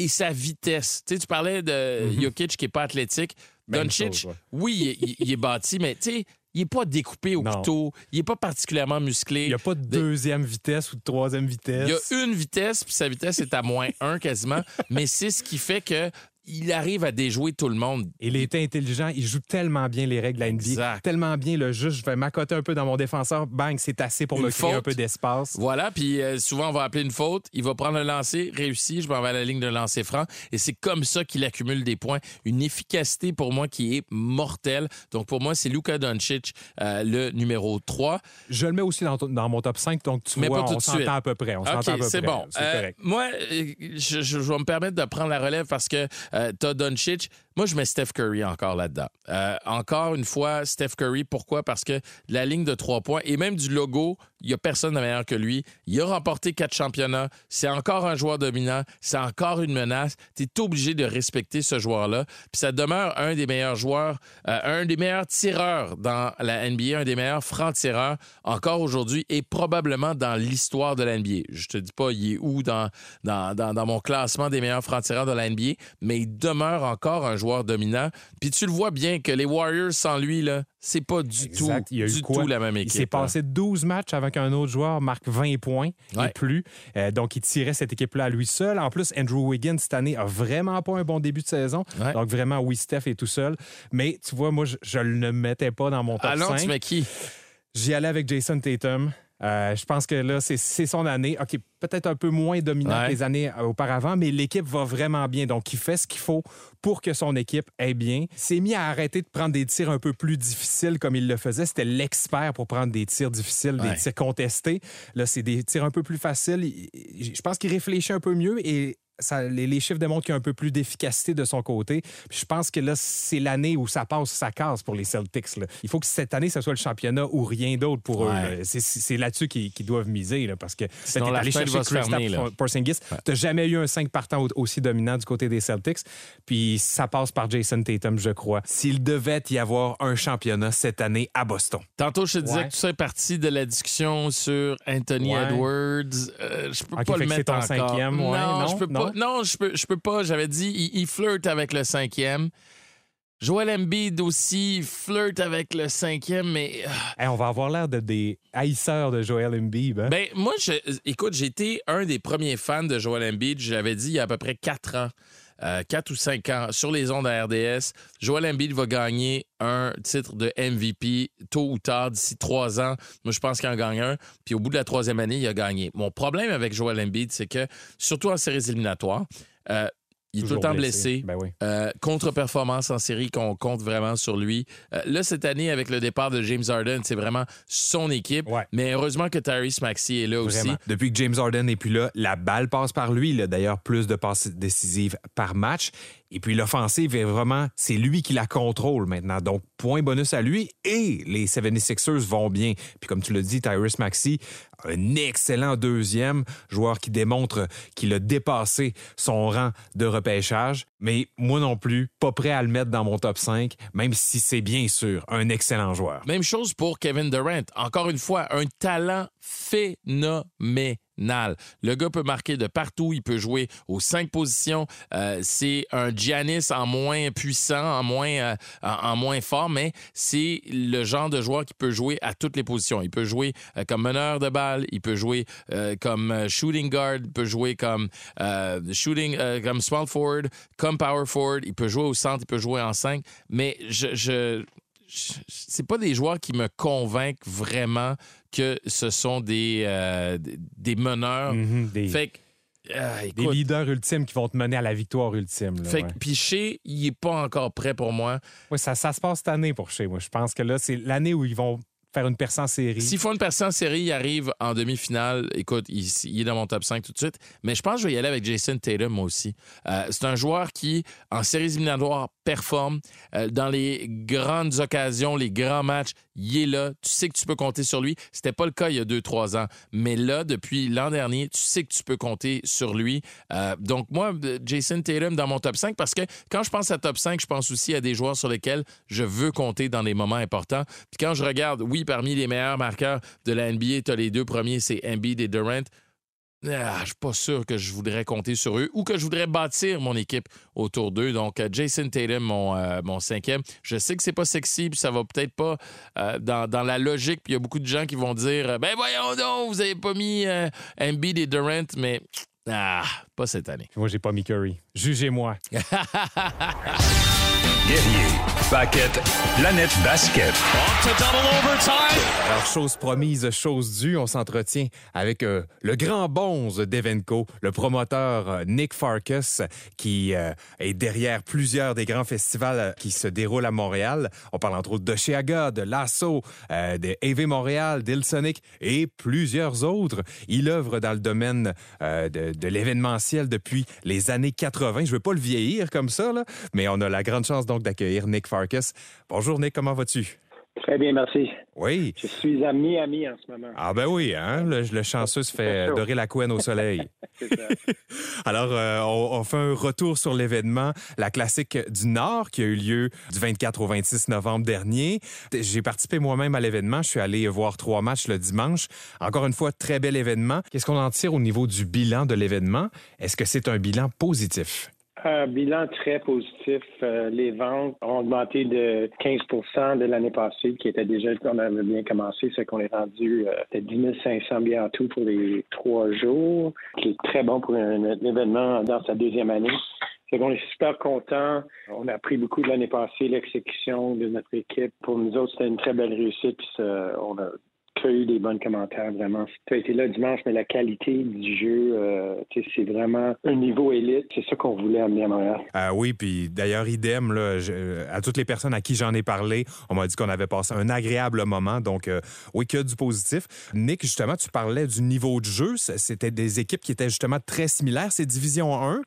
Speaker 2: et sa vitesse. Tu sais, tu parlais de Jokic qui n'est pas athlétique.
Speaker 3: Même
Speaker 2: Doncic,
Speaker 3: chose, ouais.
Speaker 2: oui, il, est- il est bâti, mais tu sais, il n'est pas découpé au
Speaker 3: Non.
Speaker 2: couteau. Il n'est pas particulièrement musclé.
Speaker 3: Il n'y a pas de deuxième vitesse ou de troisième vitesse.
Speaker 2: Il y a une vitesse, puis sa vitesse est à moins 1 quasiment, mais c'est ce qui fait que il arrive à déjouer tout le monde.
Speaker 3: Il est intelligent, il joue tellement bien les règles de la NBA, tellement bien le jeu, je vais m'accoter un peu dans mon défenseur, bang, c'est assez pour
Speaker 2: Une
Speaker 3: me créer un
Speaker 2: faute.
Speaker 3: peu d'espace.
Speaker 2: Voilà, puis euh, souvent on va appeler une faute, il va prendre le lancer, réussi, je m'en vais à la ligne de lancer franc, et c'est comme ça qu'il accumule des points. Une efficacité pour moi qui est mortelle. Donc pour moi, c'est Luka Doncic, euh, le numéro 3.
Speaker 3: Je le mets aussi dans, mon top 5, donc tu
Speaker 2: Mais
Speaker 3: vois, on s'entend à peu près. On s'entend à
Speaker 2: c'est bon. Euh, moi, je, je- je vais me permettre de prendre la relève parce que euh, t'as Doncic. Moi, je mets Steph Curry encore là-dedans. Euh, encore une fois, Steph Curry. Pourquoi? Parce que la ligne de trois points et même du logo, il n'y a personne de meilleur que lui. Il a remporté quatre championnats. C'est encore un joueur dominant. C'est encore une menace. Tu es obligé de respecter ce joueur-là. Puis ça demeure un des meilleurs joueurs, euh, un des meilleurs tireurs dans la NBA, un des meilleurs francs-tireurs encore aujourd'hui et probablement dans l'histoire de la NBA. Je te dis pas il est où dans, dans, mon classement des meilleurs francs-tireurs de la NBA, mais il demeure encore un joueur dominant. Puis tu le vois bien que les Warriors sans lui, là, c'est pas du
Speaker 3: Exact.
Speaker 2: tout,
Speaker 3: Il y a eu
Speaker 2: du tout la même
Speaker 3: Il
Speaker 2: équipe.
Speaker 3: s'est
Speaker 2: là.
Speaker 3: passé 12 matchs avec un autre joueur, marque 20 points
Speaker 2: Ouais.
Speaker 3: et plus. Euh, donc, il tirait cette équipe-là à lui seul. En plus, Andrew Wiggins, cette année, a vraiment pas un bon début de saison.
Speaker 2: Ouais.
Speaker 3: Donc, vraiment, oui, Steph est tout seul. Mais tu vois, moi, je, je le mettais pas dans mon top
Speaker 2: non,
Speaker 3: 5.
Speaker 2: tu mets qui?
Speaker 3: J'y allais avec Jason Tatum. Euh, je pense que là, c'est son année. OK, peut-être un peu moins dominant
Speaker 2: Ouais.
Speaker 3: que les années euh, auparavant, mais l'équipe va vraiment bien. Donc, il fait ce qu'il faut pour que son équipe aille bien. S'est mis à arrêter de prendre des tirs un peu plus difficiles comme il le faisait. C'était l'expert pour prendre des tirs difficiles,
Speaker 2: Ouais.
Speaker 3: des tirs contestés. Là, c'est des tirs un peu plus faciles. Il- il- Je pense qu'il réfléchit un peu mieux et ça, les, les chiffres démontrent qu'il y a un peu plus d'efficacité de son côté. Puis je pense que là, c'est l'année où ça passe, ça casse pour les Celtics. là. Il faut que cette année, ce soit le championnat ou rien d'autre pour eux.
Speaker 2: Ouais.
Speaker 3: là. C'est- C'est là-dessus qu'ils qu'ils doivent miser, là, parce que allé
Speaker 2: fenêtre
Speaker 3: chercher
Speaker 2: va se fermer,
Speaker 3: Kristaps
Speaker 2: là.
Speaker 3: Porzingis. T'as jamais eu un 5 partant au- aussi dominant du côté des Celtics. Puis ça passe par Jason Tatum, je crois. S'il devait y avoir un championnat cette année à Boston.
Speaker 2: Tantôt, je te disais
Speaker 3: Ouais.
Speaker 2: que tout ça est parti de la discussion sur Anthony
Speaker 3: Ouais.
Speaker 2: Edwards. Euh, je peux pas le
Speaker 3: c'est
Speaker 2: mettre
Speaker 3: ton
Speaker 2: encore.
Speaker 3: cinquième, ouais,
Speaker 2: non,
Speaker 3: non,
Speaker 2: je peux pas. Non, je peux, je peux pas. J'avais dit, il, il flirte avec le cinquième. Joel Embiid aussi flirte avec le cinquième, mais euh,
Speaker 3: Hey, on va avoir l'air de des haïsseurs de Joel Embiid. hein?
Speaker 2: ben moi, je, écoute, j'étais un des premiers fans de Joel Embiid. Je l'avais dit il y a à peu près quatre ans. Euh, 4 ou 5 ans sur les ondes à RDS. Joel Embiid va gagner un titre de MVP tôt ou tard, d'ici trois ans. Moi, je pense qu'il en gagne un. Puis au bout de la troisième année, il a gagné. Mon problème avec Joel Embiid, c'est que, surtout en séries éliminatoires, euh, il est tout le temps blessé.
Speaker 3: Ben oui.
Speaker 2: Euh, contre-performance en série qu'on compte vraiment sur lui. Euh, là, cette année, avec le départ de James Harden, c'est vraiment son équipe.
Speaker 3: Ouais.
Speaker 2: Mais heureusement que Tyrese Maxey est là aussi.
Speaker 3: Depuis que James Harden n'est plus là, la balle passe par lui. Il a d'ailleurs plus de passes décisives par match. Et puis l'offensive est vraiment, c'est lui qui la contrôle maintenant. Donc, point bonus à lui. Et les 76ers vont bien. Puis comme tu l'as dit, Tyrese Maxey, un excellent deuxième joueur qui démontre qu'il a dépassé son rang de repêchage. Mais moi non plus, pas prêt à le mettre dans mon top 5, même si c'est bien sûr un excellent joueur.
Speaker 2: Même chose pour Kevin Durant. Encore une fois, un talent phénoménal. Le gars peut marquer de partout, il peut jouer aux cinq positions. Euh, c'est un Giannis en moins puissant, en moins, euh, en, moins fort, mais c'est le genre de joueur qui peut jouer à toutes les positions. Il peut jouer euh, comme meneur de balle, il peut jouer comme shooting guard, il peut jouer comme shooting, comme small forward, comme power forward, il peut jouer au centre, il peut jouer en cinq. Mais je- c'est pas des joueurs qui me convainquent vraiment que ce sont des, euh, des- meneurs.
Speaker 3: Mhm, des-
Speaker 2: Fait que, euh,
Speaker 3: Des leaders ultimes qui vont te mener à la victoire ultime. là,
Speaker 2: fait
Speaker 3: ouais.
Speaker 2: que Piché, il est pas encore prêt pour moi.
Speaker 3: Oui, ça, ça se passe cette année pour chez moi. Je pense que là, c'est l'année où ils vont faire une percée en série.
Speaker 2: S'ils font une personne en série, il arrive en demi-finale. Écoute, il, est dans mon top 5 tout de suite. Mais je pense que je vais y aller avec Jason Tatum, moi aussi. Euh, c'est un joueur qui, en séries éliminatoires, performe. Euh, dans les grandes occasions, les grands matchs, il est là. Tu sais que tu peux compter sur lui. C'était pas le cas il y a 2-3 ans. Mais là, depuis l'an dernier, tu sais que tu peux compter sur lui. Euh, donc, moi, Jason Tatum dans mon top 5, parce que quand je pense à top 5, je pense aussi à des joueurs sur lesquels je veux compter dans les moments importants. Puis quand je regarde, oui, parmi les meilleurs marqueurs de la NBA, tu as les deux premiers, c'est Embiid et Durant. Ah, je suis pas sûr que je voudrais compter sur eux ou que je voudrais bâtir mon équipe autour d'eux. Donc, euh, Jason Tatum, mon, euh, mon cinquième. Je sais que c'est pas sexy, puis ça va peut-être pas euh, dans, dans la logique. Puis il y a beaucoup de gens qui vont dire Ben voyons donc, vous avez pas mis euh, Embiid et Durant, mais ah, pas cette année.
Speaker 3: Moi, j'ai pas mis Curry. Jugez-moi.
Speaker 1: Guerrier, Paquette, Planète Basket.
Speaker 3: Alors, chose promise, chose due, on s'entretient avec euh, le grand bonze d'Evenco, le promoteur euh, Nick Farkas, qui euh, est derrière plusieurs des grands festivals euh, qui se déroulent à Montréal. On parle entre autres de Cheaga, de Lasso, euh, de AV Montréal, d'Ilsonic et plusieurs autres. Il œuvre dans le domaine euh, de, de l'événementiel depuis les années 80. Je veux pas le vieillir comme ça, là, mais on a la grande chance donc d'accueillir Nick Farkas. Bonjour Nick, comment vas-tu?
Speaker 10: Très bien, merci.
Speaker 3: Oui.
Speaker 10: Je suis à Miami en ce moment.
Speaker 3: Ah ben oui, hein? Le, le chanceux se fait dorer la couenne au soleil.
Speaker 10: C'est ça.
Speaker 3: Alors, euh, on, on fait un retour sur l'événement, la classique du Nord, qui a eu lieu du 24 au 26 novembre dernier. J'ai participé moi-même à l'événement. Je suis allé voir trois matchs le dimanche. Encore une fois, très bel événement. Qu'est-ce qu'on en tire au niveau du bilan de l'événement? Est-ce que c'est un bilan positif?
Speaker 10: Un bilan très positif. Euh, les ventes ont augmenté de 15% de l'année passée, qui était déjà, on avait bien commencé, c'est qu'on est rendu euh, à 10 500 billets en tout pour les trois jours, qui est très bon pour un, événement dans sa deuxième année. Fait qu'on est super content. On a appris beaucoup de l'année passée, l'exécution de notre équipe. Pour nous autres, c'était une très belle réussite. On a eu des bons commentaires, vraiment. Tu as été là dimanche, mais la qualité du jeu, euh, tu c'est vraiment un niveau élite. C'est ça qu'on voulait amener à Montréal.
Speaker 3: Ah oui, puis d'ailleurs, idem, là, je- à toutes les personnes à qui j'en ai parlé, on m'a dit qu'on avait passé un agréable moment. Donc, euh, oui, que du positif. Nick, justement, tu parlais du niveau de jeu. C'était des équipes qui étaient justement très similaires. C'est Division 1,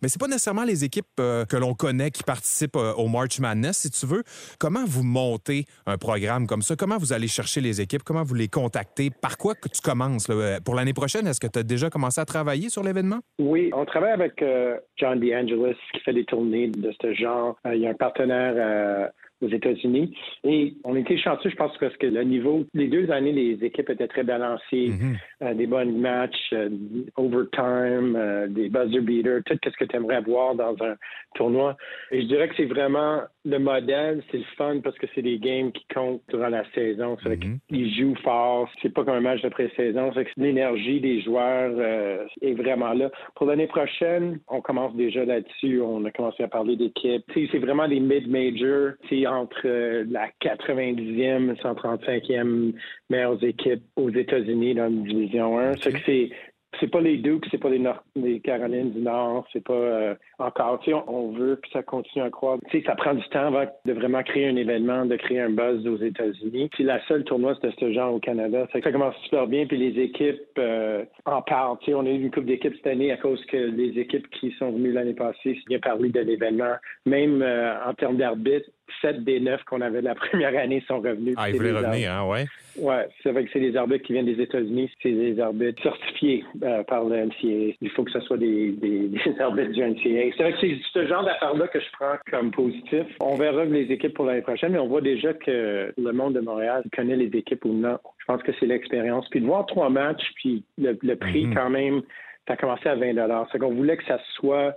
Speaker 3: mais c'est pas nécessairement les équipes euh, que l'on connaît qui participent euh, au March Madness, si tu veux. Comment vous montez un programme comme ça? Comment vous allez chercher les équipes? Comment les contactez? Par quoi que tu commences? là? Pour l'année prochaine, est-ce que tu as déjà commencé à travailler sur l'événement?
Speaker 10: Oui, on travaille avec euh, John DeAngelis qui fait des tournées de ce genre. Euh, il y a un partenaire euh, aux États-Unis. Et on était chanceux, je pense, parce que le niveau, les deux années, les équipes étaient très balancées. Euh, des bons matchs, euh, overtime, euh, des buzzer beaters, tout ce que tu aimerais voir dans un tournoi. Et je dirais que c'est vraiment le modèle, c'est le fun parce que c'est des games qui comptent durant la saison. Ça fait qu'ils jouent fort. C'est pas comme un match de pré-saison. Ça fait que l'énergie des joueurs euh, est vraiment là. Pour l'année prochaine, on commence déjà là-dessus. On a commencé à parler d'équipes. C'est vraiment des mid-majors, tu sais, entre euh, la 90e et 135e meilleures équipes aux États-Unis dans division 1. Ça fait que c'est c'est pas les Dukes, c'est pas les, Nord les Carolines du Nord, c'est pas euh, encore. Tu sais, on, veut que ça continue à. Tu sais, ça prend du temps avant de vraiment créer un événement, de créer un buzz aux États-Unis. Puis la seule tournoi de ce genre au Canada. Ça, commence super bien. Puis les équipes euh, en parlent. Tu sais, on a eu une coupe d'équipes cette année à cause que les équipes qui sont venues l'année passée bien parlé de l'événement. Même euh, en termes d'arbitre, sept des neuf qu'on avait la première année sont revenus.
Speaker 3: Ah,
Speaker 10: C'est
Speaker 3: il voulait
Speaker 10: des
Speaker 3: revenir, hein, ouais.
Speaker 10: Ouais, c'est vrai que c'est des arbitres qui viennent des États-Unis, c'est des arbitres certifiés euh, par le NCAA. Il faut que ce soit des, des, des arbitres du NCAA. C'est vrai que c'est ce genre d'affaires-là que je prends comme positif. On verra les équipes pour l'année prochaine, mais on voit déjà que le monde de Montréal connaît les équipes ou non. Je pense que c'est l'expérience. Puis de voir trois matchs, puis le, le prix quand même, ça a commencé à 20 C'est qu'on voulait que ça soit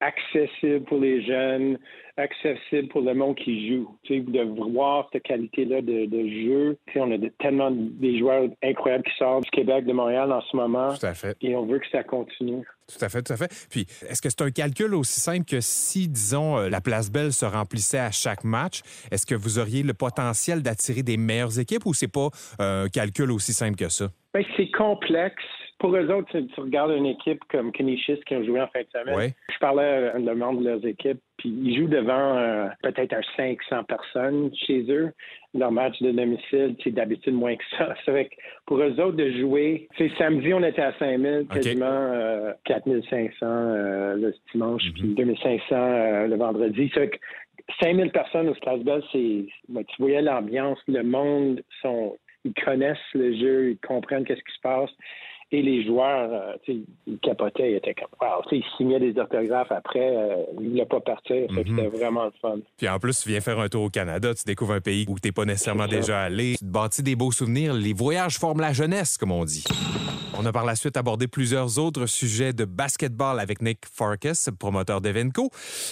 Speaker 10: accessible pour les jeunes, accessible pour le monde qui joue. Tu sais, de voir cette qualité-là de, de jeu. Tu sais, on a de- tellement des joueurs incroyables qui sortent du Québec, de Montréal en ce moment.
Speaker 3: Tout à fait.
Speaker 10: Et on veut que ça continue.
Speaker 3: Tout à fait, tout à fait. Puis, est-ce que c'est un calcul aussi simple que si, disons, euh, la place Belle se remplissait à chaque match, est-ce que vous auriez le potentiel d'attirer des meilleures équipes ou c'est pas euh, un calcul aussi simple que ça?
Speaker 10: Ben, c'est complexe. Pour eux autres, tu, tu regardes une équipe comme Canisius qui ont joué en fin de semaine.
Speaker 3: Ouais.
Speaker 10: Je parlais à un des membres de leurs équipes, puis ils jouent devant euh, peut-être un 500 personnes chez eux. Leur match de domicile, c'est d'habitude moins que ça. C'est vrai que pour eux autres de jouer, c'est samedi, on était à 5000, quasiment euh, 4500 euh, le dimanche, puis 2500 euh, le vendredi. C'est vrai que 5000 personnes au Bell, c'est, ben, tu voyais l'ambiance, le monde sont, ils connaissent le jeu, ils comprennent qu'est-ce qui se passe. Et les joueurs, euh, tu sais, ils capotaient, ils étaient comme, wow, tu sais, ils signaient des orthographes après, euh, ils ne voulaient pas partir. Que C'était vraiment le fun.
Speaker 3: Puis en plus, tu viens faire un tour au Canada, tu découvres un pays où tu n'es pas nécessairement déjà allé, tu te bâtis des beaux souvenirs. Les voyages forment la jeunesse, comme on dit. On a par la suite abordé plusieurs autres sujets de basketball avec Nick Farkas, promoteur d'Evenco,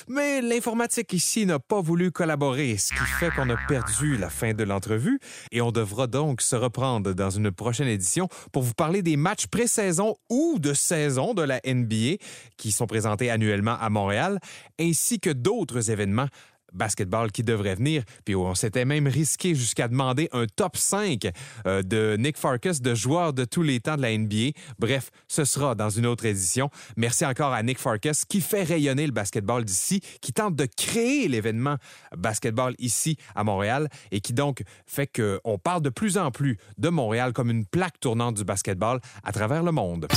Speaker 3: mais l'informatique ici n'a pas voulu collaborer, ce qui fait qu'on a perdu la fin de l'entrevue et on devra donc se reprendre dans une prochaine édition pour vous parler des matchs pré-saison ou de saison de la NBA qui sont présentés annuellement à Montréal, ainsi que d'autres événements basketball qui devrait venir. Puis on s'était même risqué jusqu'à demander un top 5 euh, de Nick Farkas de joueurs de tous les temps de la NBA. Bref, ce sera dans une autre édition. Merci encore à Nick Farkas qui fait rayonner le basketball d'ici, qui tente de créer l'événement basketball ici à Montréal et qui donc fait qu'on parle de plus en plus de Montréal comme une plaque tournante du basketball à travers le monde.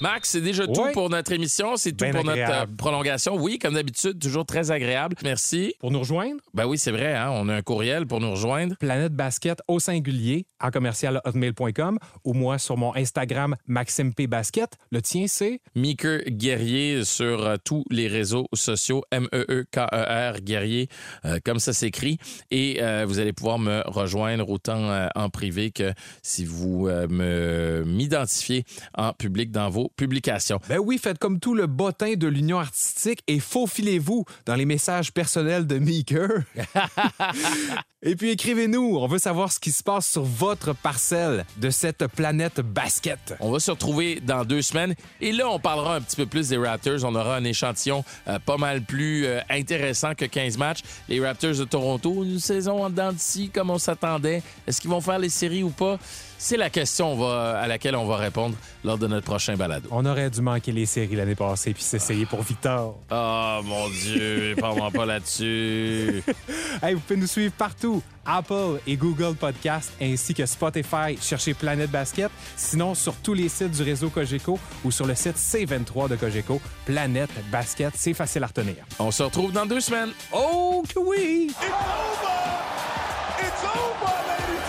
Speaker 2: Max, c'est déjà tout pour notre émission. C'est tout
Speaker 3: Ben
Speaker 2: pour notre
Speaker 3: agréable.
Speaker 2: euh, prolongation. Oui, comme d'habitude, toujours très agréable. Merci.
Speaker 3: Pour nous rejoindre,
Speaker 2: Ben oui, c'est vrai, hein, on a un courriel pour nous rejoindre.
Speaker 3: Planète Basket au singulier à commercial.hotmail.com ou moi sur mon Instagram Maxime P Basket. Le tien, c'est?
Speaker 2: Meeker Guerrier sur euh, tous les réseaux sociaux. M-E-E-K-E-R Guerrier, euh, comme ça s'écrit. Et euh, vous allez pouvoir me rejoindre autant en privé que si vous me m'identifiez en public dans vos publications.
Speaker 3: Ben oui, faites comme tout le bottin de l'Union artistique et faufilez-vous dans les messages personnels de Meeker. et puis écrivez-nous, on veut savoir ce qui se passe sur votre parcelle de cette planète basket.
Speaker 2: On va se retrouver dans deux semaines. Et là, on parlera un petit peu plus des Raptors. On aura un échantillon euh, pas mal plus euh, intéressant que 15 matchs. Les Raptors de Toronto, une saison en dents d'ici, comme on s'attendait. Est-ce qu'ils vont faire les séries ou pas? C'est la question on va- à laquelle on va répondre lors de notre prochain balado.
Speaker 3: On aurait dû manquer les séries l'année passée puis s'essayer pour Victor.
Speaker 2: Oh mon Dieu, parle-moi pas là-dessus.
Speaker 3: Hey, vous pouvez nous suivre partout. Apple et Google Podcast ainsi que Spotify. Cherchez Planète Basket. Sinon, sur tous les sites du réseau Cogeco ou sur le site C23 de Cogeco. Planète Basket, c'est facile à retenir.
Speaker 2: On se retrouve dans deux semaines.
Speaker 3: Oh que oui!
Speaker 8: It's over! It's over, ladies!